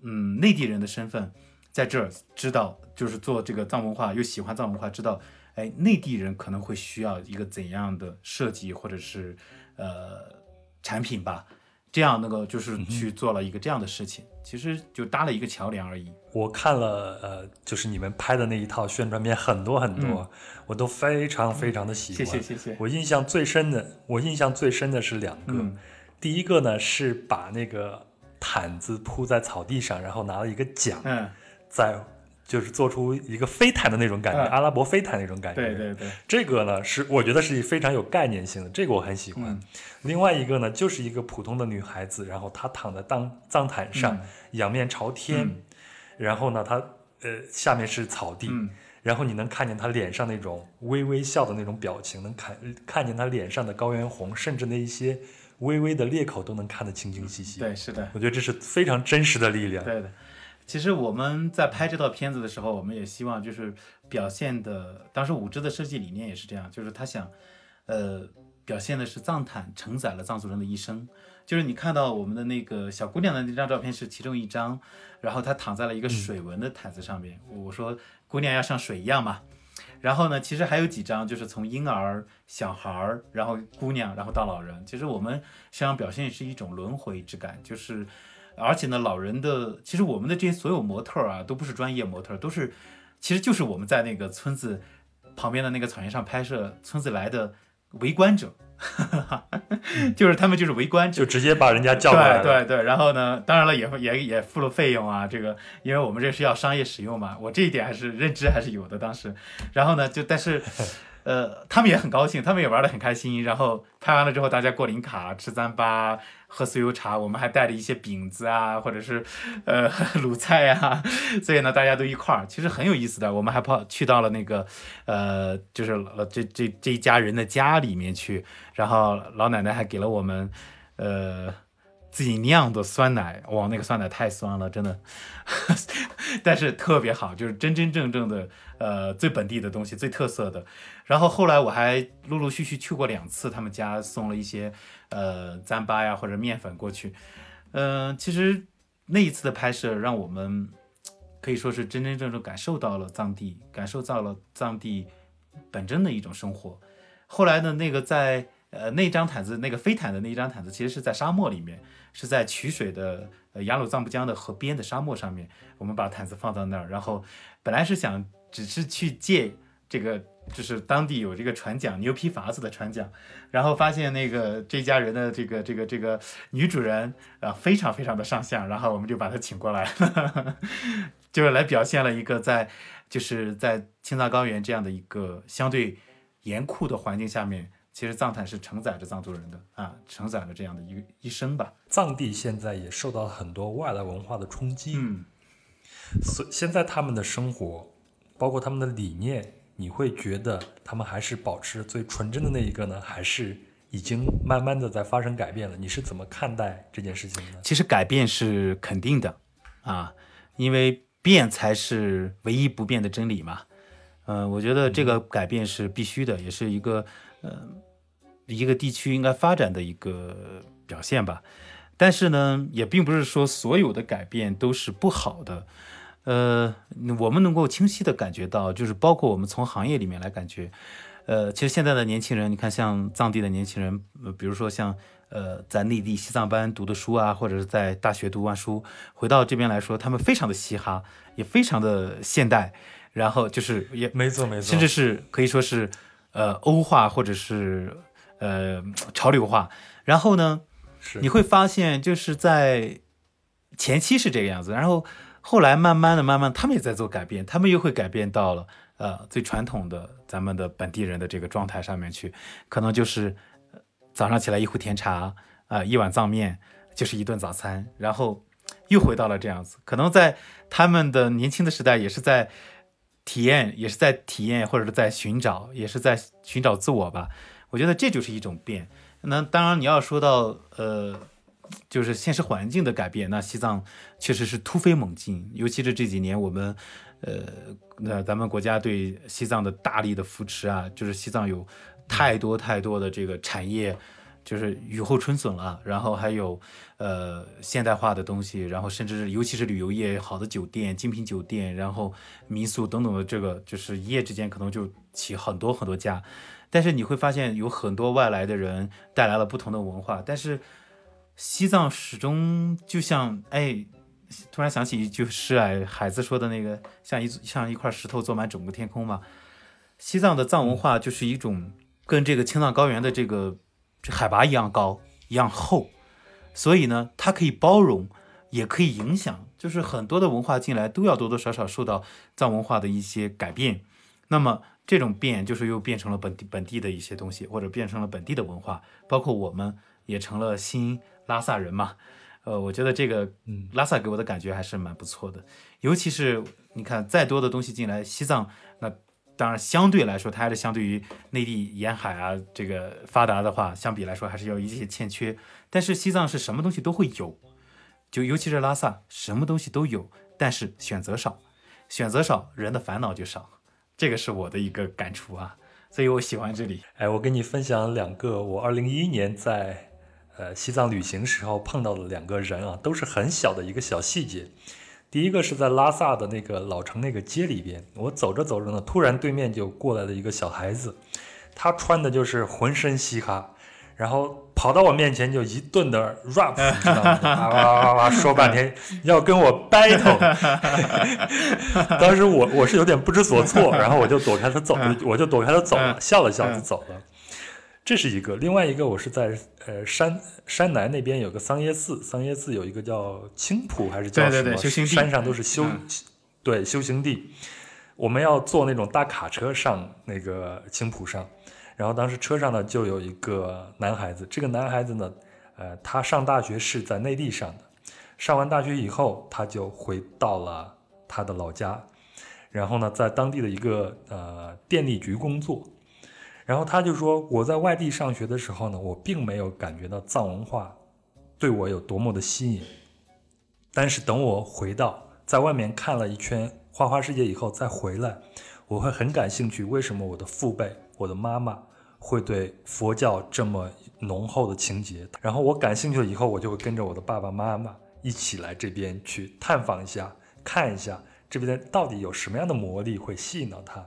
嗯内地人的身份，在这儿知道，就是做这个藏文化，又喜欢藏文化，知道，哎，内地人可能会需要一个怎样的设计或者是呃产品吧，这样那个就是去做了一个这样的事情，其实就搭了一个桥梁而已。我看了呃，就是你们拍的那一套宣传片，很多很多，我都非常非常的喜欢。谢谢谢谢。我印象最深的，我印象最深的是两个，第一个呢是把那个。毯子铺在草地上，然后拿了一个桨，嗯，在就是做出一个飞毯的那种感觉，阿拉伯飞毯那种感觉。对对对，这个呢是我觉得是非常有概念性的，这个我很喜欢。另外一个呢就是一个普通的女孩子，然后她躺在当藏毯上，仰面朝天，然后呢她呃下面是草地，然后你能看见她脸上那种微微笑的那种表情，能看看见她脸上的高原红，甚至那一些。微微的裂口都能看得清清晰晰。对，是的，我觉得这是非常真实的力量。对的，其实我们在拍这套片子的时候，我们也希望就是表现的，当时武之的设计理念也是这样，就是他想，呃，表现的是藏毯承载了藏族人的一生。就是你看到我们的那个小姑娘的那张照片是其中一张，然后她躺在了一个水纹的毯子上面。我说姑娘要像水一样嘛。然后呢，其实还有几张，就是从婴儿、小孩儿，然后姑娘，然后到老人。其实我们实际上表现是一种轮回之感，就是，而且呢，老人的，其实我们的这些所有模特啊，都不是专业模特，都是，其实就是我们在那个村子旁边的那个草原上拍摄，村子来的围观者。就是他们就是围观，就直接把人家叫过来。对对对，然后呢，当然了，也也也付了费用啊。这个，因为我们这是要商业使用嘛，我这一点还是认知还是有的。当时，然后呢，就但是。呃，他们也很高兴，他们也玩得很开心。然后拍完了之后，大家过零卡、吃糌粑、喝酥油茶，我们还带了一些饼子啊，或者是呃 卤菜啊。所以呢，大家都一块儿，其实很有意思的。我们还跑去到了那个呃，就是这这这一家人的家里面去，然后老奶奶还给了我们呃。自己酿的酸奶，哇，那个酸奶太酸了，真的，但是特别好，就是真真正正的，呃，最本地的东西，最特色的。然后后来我还陆陆续续去过两次他们家，送了一些呃糌粑呀或者面粉过去。嗯，其实那一次的拍摄让我们可以说是真真正正感受到了藏地，感受到了藏地本真的一种生活。后来呢，那个在呃那张毯子，那个飞毯的那一张毯子，其实是在沙漠里面。是在曲水的呃雅鲁藏布江的河边的沙漠上面，我们把毯子放到那儿，然后本来是想只是去借这个，就是当地有这个船桨牛皮筏子的船桨，然后发现那个这家人的这个这个这个女主人啊非常非常的上相，然后我们就把她请过来，就是来表现了一个在就是在青藏高原这样的一个相对严酷的环境下面。其实藏毯是承载着藏族人的啊，承载了这样的一个一生吧。藏地现在也受到了很多外来文化的冲击，嗯，所现在他们的生活，包括他们的理念，你会觉得他们还是保持最纯真的那一个呢，还是已经慢慢的在发生改变了？你是怎么看待这件事情呢？其实改变是肯定的啊，因为变才是唯一不变的真理嘛。嗯，我觉得这个改变是必须的，也是一个嗯。一个地区应该发展的一个表现吧，但是呢，也并不是说所有的改变都是不好的。呃，我们能够清晰的感觉到，就是包括我们从行业里面来感觉，呃，其实现在的年轻人，你看像藏地的年轻人，呃、比如说像呃在内地西藏班读的书啊，或者是在大学读完书回到这边来说，他们非常的嘻哈，也非常的现代，然后就是也没错没错，甚至是可以说是呃欧化或者是呃潮流化。然后呢，你会发现就是在前期是这个样子，然后后来慢慢的、慢慢，他们也在做改变，他们又会改变到了呃最传统的咱们的本地人的这个状态上面去，可能就是呃早上起来一壶甜茶啊、一碗藏面就是一顿早餐，然后又回到了这样子。可能在他们的年轻的时代，也是在体验，也是在体验，或者是在寻找，也是在寻找自我吧。我觉得这就是一种变。那当然，你要说到呃，就是现实环境的改变，那西藏确实是突飞猛进，尤其是这几年我们呃，那咱们国家对西藏的大力的扶持啊，就是西藏有太多太多的这个产业。就是雨后春笋了，然后还有，呃，现代化的东西，然后甚至尤其是旅游业，好的酒店、精品酒店，然后民宿等等的这个，就是一夜之间可能就起很多很多家。但是你会发现有很多外来的人带来了不同的文化，但是西藏始终就像哎，突然想起一句诗哎，海子说的那个像一像一块石头坐满整个天空嘛。西藏的藏文化就是一种跟这个青藏高原的这个。这海拔一样高，一样厚，所以呢，它可以包容，也可以影响，就是很多的文化进来都要多多少少受到藏文化的一些改变。那么这种变，就是又变成了本地本地的一些东西，或者变成了本地的文化，包括我们也成了新拉萨人嘛。呃，我觉得这个，嗯，拉萨给我的感觉还是蛮不错的，尤其是你看再多的东西进来，西藏那。当然，相对来说，它还是相对于内地沿海啊这个发达的话，相比来说还是要一些欠缺。但是西藏是什么东西都会有，就尤其是拉萨，什么东西都有，但是选择少，选择少，人的烦恼就少。这个是我的一个感触啊，所以我喜欢这里。哎，我跟你分享两个我二零一一年在呃西藏旅行时候碰到的两个人啊，都是很小的一个小细节。第一个是在拉萨的那个老城那个街里边，我走着走着呢，突然对面就过来了一个小孩子，他穿的就是浑身嘻哈，然后跑到我面前就一顿的 rap，你知道吗？哇哇哇哇说半天 要跟我 battle，当时我我是有点不知所措，然后我就躲开他走，我就躲开他走了，笑了笑就走了。这是一个，另外一个我是在呃山山南那边有个桑耶寺，桑耶寺有一个叫青浦还是叫什么？山上都是修，对修行地。我们要坐那种大卡车上那个青浦上，然后当时车上呢就有一个男孩子，这个男孩子呢，呃，他上大学是在内地上的，上完大学以后他就回到了他的老家，然后呢在当地的一个呃电力局工作。然后他就说，我在外地上学的时候呢，我并没有感觉到藏文化对我有多么的吸引。但是等我回到在外面看了一圈花花世界以后再回来，我会很感兴趣，为什么我的父辈、我的妈妈会对佛教这么浓厚的情节？然后我感兴趣了以后，我就会跟着我的爸爸妈妈一起来这边去探访一下，看一下这边到底有什么样的魔力会吸引到他。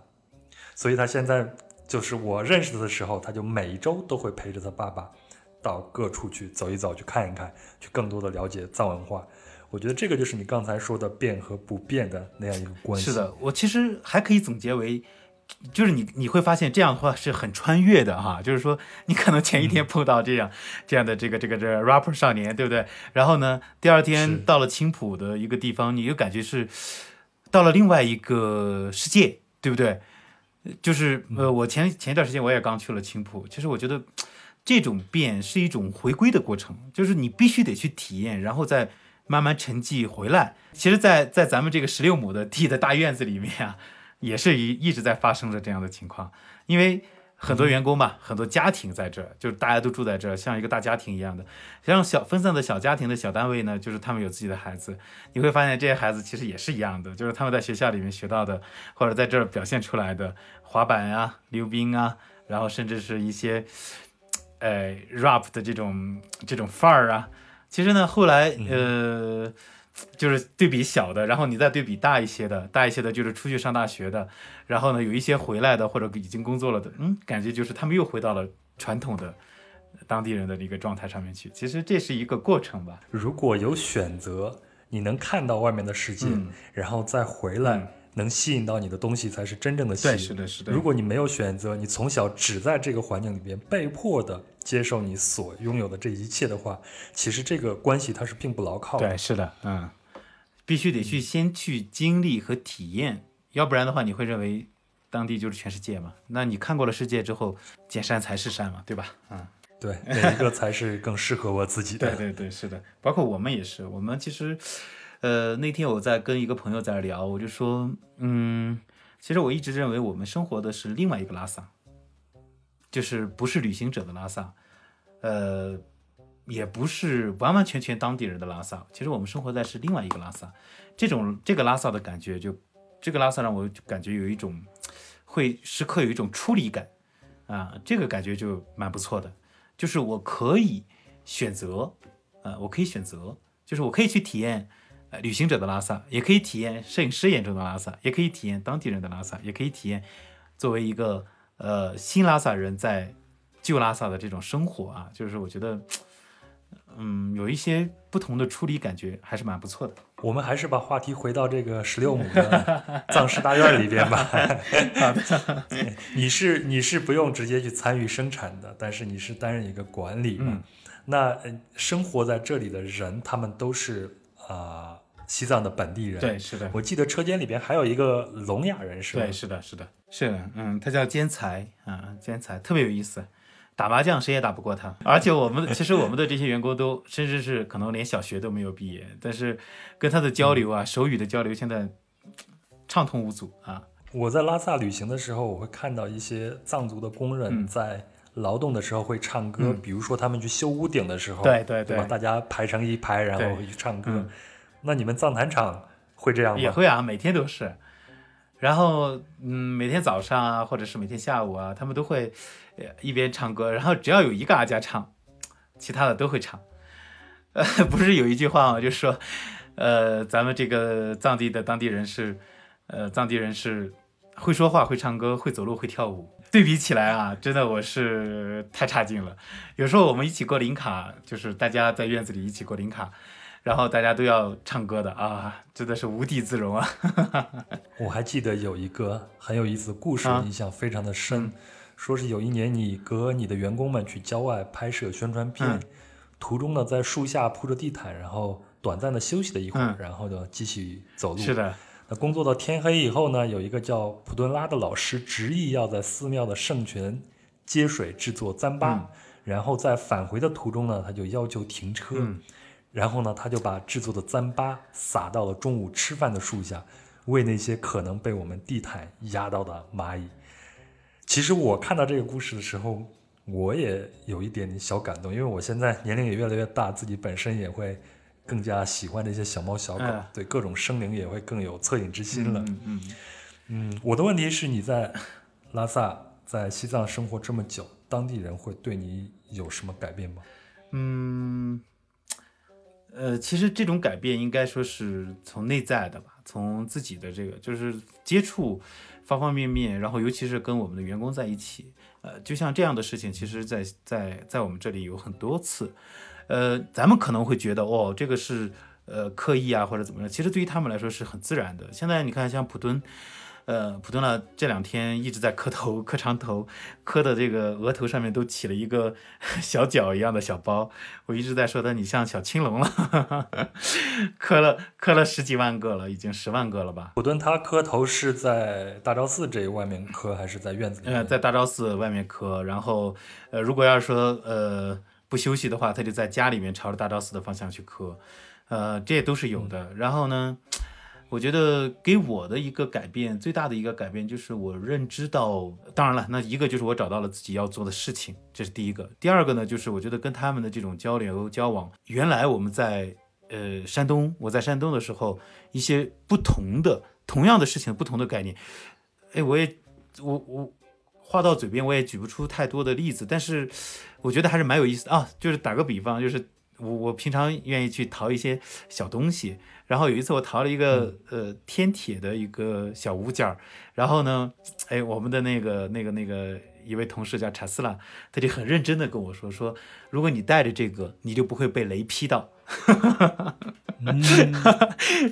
所以他现在。就是我认识他的时候，他就每一周都会陪着他爸爸到各处去走一走，去看一看，去更多的了解藏文化。我觉得这个就是你刚才说的变和不变的那样一个关系。是的，我其实还可以总结为，就是你你会发现这样的话是很穿越的哈。就是说，你可能前一天碰到这样这样的这个这个这 rapper 少年，对不对？然后呢，第二天到了青浦的一个地方，你就感觉是到了另外一个世界，对不对？就是呃，我前前一段时间我也刚去了青浦，其实我觉得这种变是一种回归的过程，就是你必须得去体验，然后再慢慢沉寂回来。其实，在在咱们这个十六亩的地的大院子里面啊，也是一一直在发生着这样的情况，因为。很多员工吧，很多家庭在这儿，就是大家都住在这儿，像一个大家庭一样的。像小分散的小家庭的小单位呢，就是他们有自己的孩子。你会发现这些孩子其实也是一样的，就是他们在学校里面学到的，或者在这儿表现出来的滑板啊、溜冰啊，然后甚至是一些，呃，rap 的这种这种范儿啊。其实呢，后来呃，就是对比小的，然后你再对比大一些的，大一些的就是出去上大学的，然后呢有一些回来的或者已经工作了的，嗯，感觉就是他们又回到了传统的当地人的一个状态上面去。其实这是一个过程吧。如果有选择，你能看到外面的世界，嗯然后再回来，嗯能吸引到你的东西才是真正的吸引。对，是的，是的。如果你没有选择，你从小只在这个环境里边被迫的接受你所拥有的这一切的话，其实这个关系它是并不牢靠的。对，是的，嗯，必须得去先去经历和体验，要不然的话，你会认为当地就是全世界嘛。那你看过了世界之后，见山才是山嘛，对吧？嗯，对，哪一个才是更适合我自己的？对对对，是的，包括我们也是，我们其实，呃，那天我在跟一个朋友在聊，我就说，嗯，其实我一直认为我们生活的是另外一个拉萨，就是不是旅行者的拉萨，呃，也不是完完全全当地人的拉萨，其实我们生活在是另外一个拉萨，这种这个拉萨的感觉就，这个拉萨让我感觉有一种会时刻有一种出离感啊，这个感觉就蛮不错的，就是我可以选择，呃，我可以选择，就是我可以去体验。呃，旅行者的拉萨，也可以体验摄影师眼中的拉萨，也可以体验当地人的拉萨，也可以体验作为一个呃新拉萨人在旧拉萨的这种生活啊，就是我觉得，嗯，有一些不同的处理感觉还是蛮不错的。我们还是把话题回到这个十六亩的藏式大院里边吧。你是你是不用直接去参与生产的，但是你是担任一个管理嘛。嗯那呃生活在这里的人，他们都是啊、西藏的本地人。对，是的，我记得车间里边还有一个聋哑人，是吧？对，是的，是的，是的，嗯，他叫坚才啊，坚才特别有意思。打麻将谁也打不过他，而且我们其实我们的这些员工都甚至是可能连小学都没有毕业，但是跟他的交流啊，手语的交流现在畅通无阻啊。我在拉萨旅行的时候，我会看到一些藏族的工人嗯在劳动的时候会唱歌，嗯比如说他们去修屋顶的时候，对对对吧？大家排成一排，然后去唱歌。嗯那你们藏坛场会这样吗？也会啊，每天都是。然后，嗯，每天早上啊，或者是每天下午啊，他们都会呃一边唱歌，然后只要有一个阿加唱，其他的都会唱。呃，不是有一句话吗？就说，呃，咱们这个藏地的当地人是，呃，藏地人是会说话、会唱歌、会走路、会跳舞。对比起来啊，真的我是太差劲了。有时候我们一起过林卡，就是大家在院子里一起过林卡，然后大家都要唱歌的啊，真的是无地自容啊。我还记得有一个很有意思的故事，啊印象非常的深。嗯说是有一年你和你的员工们去郊外拍摄宣传片，嗯途中呢在树下铺着地毯，然后短暂的休息了一会儿，嗯然后呢继续走路。是的，那工作到天黑以后呢，有一个叫普顿拉的老师执意要在寺庙的圣泉接水制作糌粑，嗯然后在返回的途中呢，他就要求停车，嗯然后呢，他就把制作的糌粑撒到了中午吃饭的树下，喂那些可能被我们地毯压到的蚂蚁。其实我看到这个故事的时候，我也有一点点小感动，因为我现在年龄也越来越大，自己本身也会更加喜欢这些小猫小狗，嗯对各种生灵也会更有恻隐之心了。嗯嗯嗯，我的问题是你在拉萨，在西藏生活这么久，当地人会对你有什么改变吗？嗯，呃，其实这种改变应该说是从内在的吧，从自己的这个就是接触方方面面，然后尤其是跟我们的员工在一起，呃，就像这样的事情，其实在在在我们这里有很多次，呃，咱们可能会觉得哦，这个是呃刻意啊或者怎么样，其实对于他们来说是很自然的。现在你看，像普敦。呃，普敦呢这两天一直在磕头，磕长头，磕的这个额头上面都起了一个小角一样的小包。我一直在说他，你像小青龙了，磕了磕了十几万个了，已经十万个了吧？普敦他磕头是在大昭寺这外面磕，还是在院子里面？呃，在大昭寺外面磕，然后呃，如果要是说呃不休息的话，他就在家里面朝着大昭寺的方向去磕，呃，这也都是有的。然后呢？我觉得给我的一个改变，最大的一个改变就是我认知到，当然了，那一个就是我找到了自己要做的事情，这是第一个。第二个呢，就是我觉得跟他们的这种交流交往，原来我们在呃山东，我在山东的时候，一些不同的同样的事情，不同的概念，哎，我也我我话到嘴边，我也举不出太多的例子，但是我觉得还是蛮有意思的啊。就是打个比方，就是我我平常愿意去淘一些小东西，然后有一次我淘了一个、呃天铁的一个小物件儿，然后呢，哎，我们的那个那个那个一位同事叫查斯拉，他就很认真的跟我说说，如果你带着这个，你就不会被雷劈到，嗯，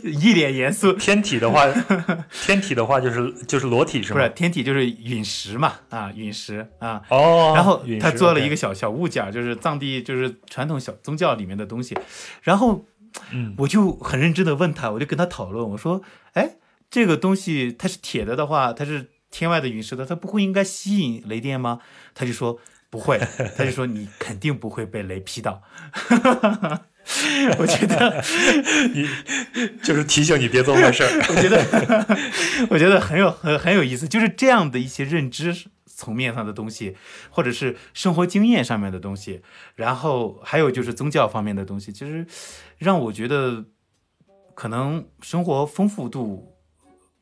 一脸严肃。天体的话，天体的话就是就是裸体是吗？不是天体就是陨石嘛，啊，陨石啊，哦，然后他做了一个小小物件，就是藏地就是传统小宗教里面的东西，然后嗯我就很认真的问他，我就跟他讨论，我说，哎，这个东西它是铁的的话，它是天外的陨石的，它不会应该吸引雷电吗？他就说不会，他就说你肯定不会被雷劈到。我觉得，你就是提醒你别做坏事儿。我觉得，我觉得很有很很有意思，就是这样的一些认知层面上的东西，或者是生活经验上面的东西，然后还有就是宗教方面的东西，其实让我觉得可能生活丰富度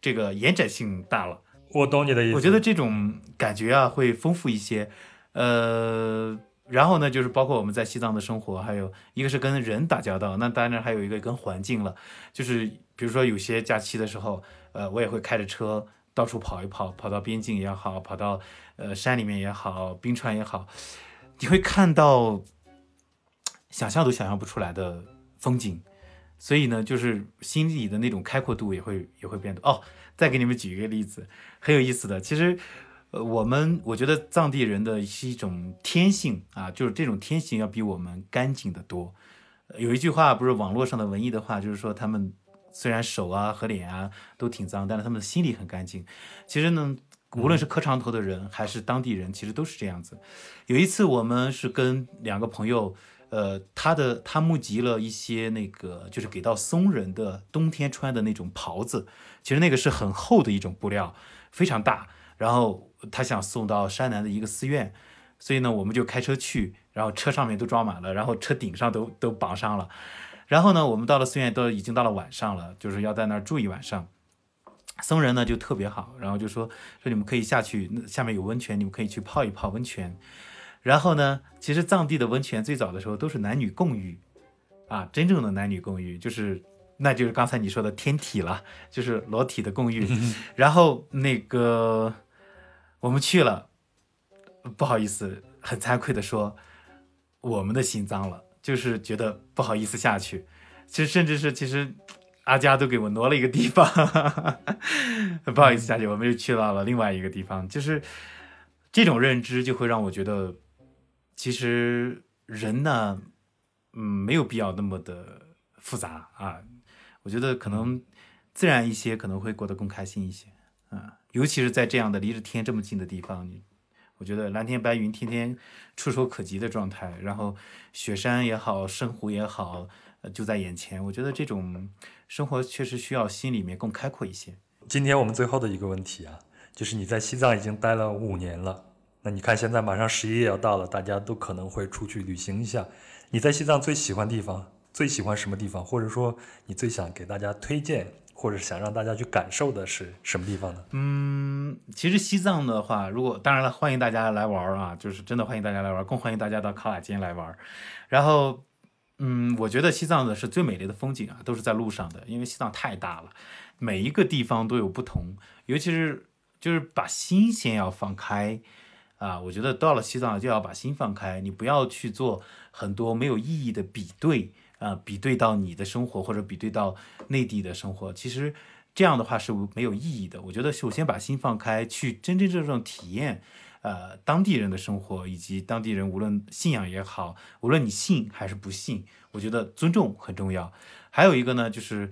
这个延展性大了。我懂你的意思。我觉得这种感觉啊会丰富一些，呃，然后呢，就是包括我们在西藏的生活，还有一个是跟人打交道，那当然还有一个跟环境了，就是比如说有些假期的时候，呃，我也会开着车到处跑一跑，跑到边境也好，跑到呃山里面也好，冰川也好，你会看到想象都想象不出来的风景。所以呢，就是心里的那种开阔度也会也会变得。哦，再给你们举一个例子，很有意思的。其实，呃，我们我觉得藏地人的是一种天性啊，就是这种天性要比我们干净的多。呃有一句话不是网络上的文艺的话，就是说他们虽然手啊和脸啊都挺脏，但是他们的心里很干净。其实呢，无论是磕长头的人还是当地人，其实都是这样子。有一次我们是跟两个朋友。呃，他的他募集了一些那个，就是给到松人的冬天穿的那种袍子，其实那个是很厚的一种布料，非常大。然后他想送到山南的一个寺院，所以呢，我们就开车去，然后车上面都装满了，然后车顶上都都绑上了。然后呢，我们到了寺院都已经到了晚上了，就是要在那儿住一晚上。僧人呢就特别好，然后就说说你们可以下去，那下面有温泉，你们可以去泡一泡温泉。然后呢，其实藏地的温泉最早的时候都是男女共浴，啊，真正的男女共浴就是，那就是刚才你说的天体了，就是裸体的共浴。然后那个我们去了，不好意思，很惭愧的说，我们的心脏了，就是觉得不好意思下去。其实甚至是其实阿佳都给我挪了一个地方，不好意思下去，我们就去到了另外一个地方，就是这种认知就会让我觉得。其实人呢，嗯，没有必要那么的复杂啊。我觉得可能自然一些，可能会过得更开心一些啊。尤其是在这样的离着天这么近的地方，你我觉得蓝天白云天天触手可及的状态，然后雪山也好，圣湖也好，呃就在眼前。我觉得这种生活确实需要心里面更开阔一些。今天我们最后的一个问题啊，就是你在西藏已经待了五年了。那你看，现在马上十一也要到了，大家都可能会出去旅行一下。你在西藏最喜欢地方，最喜欢什么地方？或者说你最想给大家推荐，或者想让大家去感受的是什么地方呢？嗯，其实西藏的话，如果当然了，欢迎大家来玩啊，就是真的欢迎大家来玩，更欢迎大家到卡瓦金来玩。然后，嗯，我觉得西藏的是最美丽的风景啊，都是在路上的，因为西藏太大了，每一个地方都有不同，尤其是就是把心先要放开。啊，我觉得到了西藏就要把心放开，你不要去做很多没有意义的比对啊，比对到你的生活或者比对到内地的生活，其实这样的话是没有意义的。我觉得首先把心放开，去真真正正体验，呃，当地人的生活，以及当地人无论信仰也好，无论你信还是不信，我觉得尊重很重要。还有一个呢，就是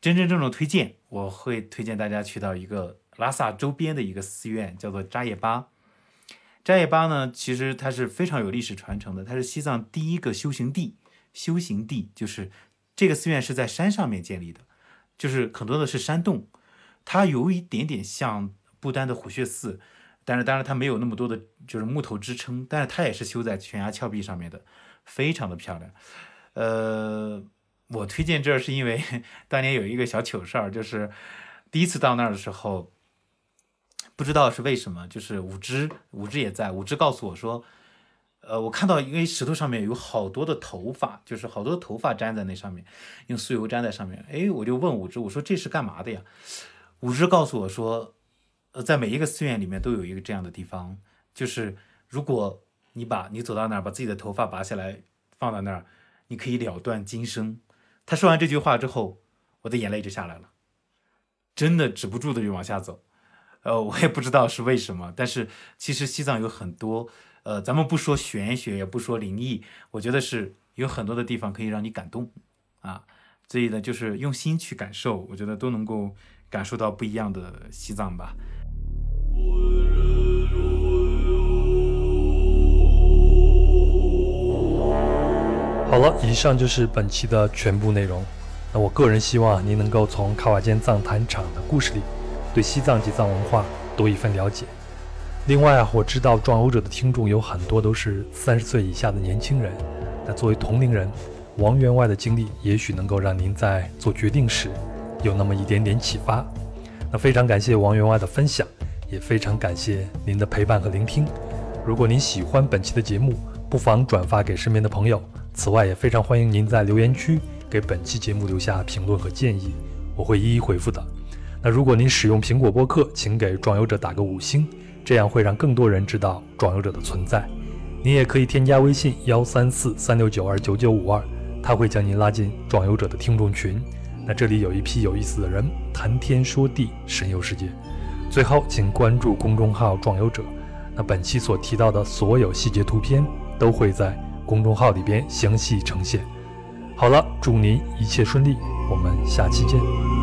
真真正正推荐，我会推荐大家去到一个拉萨周边的一个寺院，叫做扎叶巴。扎叶巴呢，其实它是非常有历史传承的，它是西藏第一个修行地。修行地就是这个寺院是在山上面建立的，就是很多的是山洞，它有一点点像不丹的虎穴寺，但是当然它没有那么多的就是木头支撑，但是它也是修在悬崖峭壁上面的，非常的漂亮。呃，我推荐这儿是因为 当年有一个小糗事儿，就是第一次到那儿的时候。不知道是为什么，就是武之，武之也在。武之告诉我说，呃，我看到因为石头上面有好多的头发，就是好多头发粘在那上面，用酥油粘在上面。哎，我就问武之，我说这是干嘛的呀？武之告诉我说，呃，在每一个寺院里面都有一个这样的地方，就是如果你把你走到那儿，把自己的头发拔下来放到那儿，你可以了断今生。他说完这句话之后，我的眼泪就下来了，真的止不住的就往下走。呃，我也不知道是为什么，但是其实西藏有很多。呃，咱们不说玄学，也不说灵异，我觉得是有很多的地方可以让你感动啊。所以呢，就是用心去感受，我觉得都能够感受到不一样的西藏吧。好了，以上就是本期的全部内容。那我个人希望您能够从卡瓦坚藏坛场的故事里，对西藏及藏文化多一份了解。另外啊，我知道壮游者的听众有很多都是三十岁以下的年轻人。那作为同龄人，王员外的经历也许能够让您在做决定时有那么一点点启发。那非常感谢王员外的分享，也非常感谢您的陪伴和聆听。如果您喜欢本期的节目，不妨转发给身边的朋友。此外，也非常欢迎您在留言区给本期节目留下评论和建议，我会一一回复的。那如果您使用苹果播客，请给壮游者打个五星。这样会让更多人知道壮游者的存在。你也可以添加微信幺三四三六九二九九五二，他会将您拉进壮游者的听众群。那这里有一批有意思的人，谈天说地，神游世界。最后，请关注公众号“壮游者”。那本期所提到的所有细节图片都会在公众号里边详细呈现。好了，祝您一切顺利，我们下期见。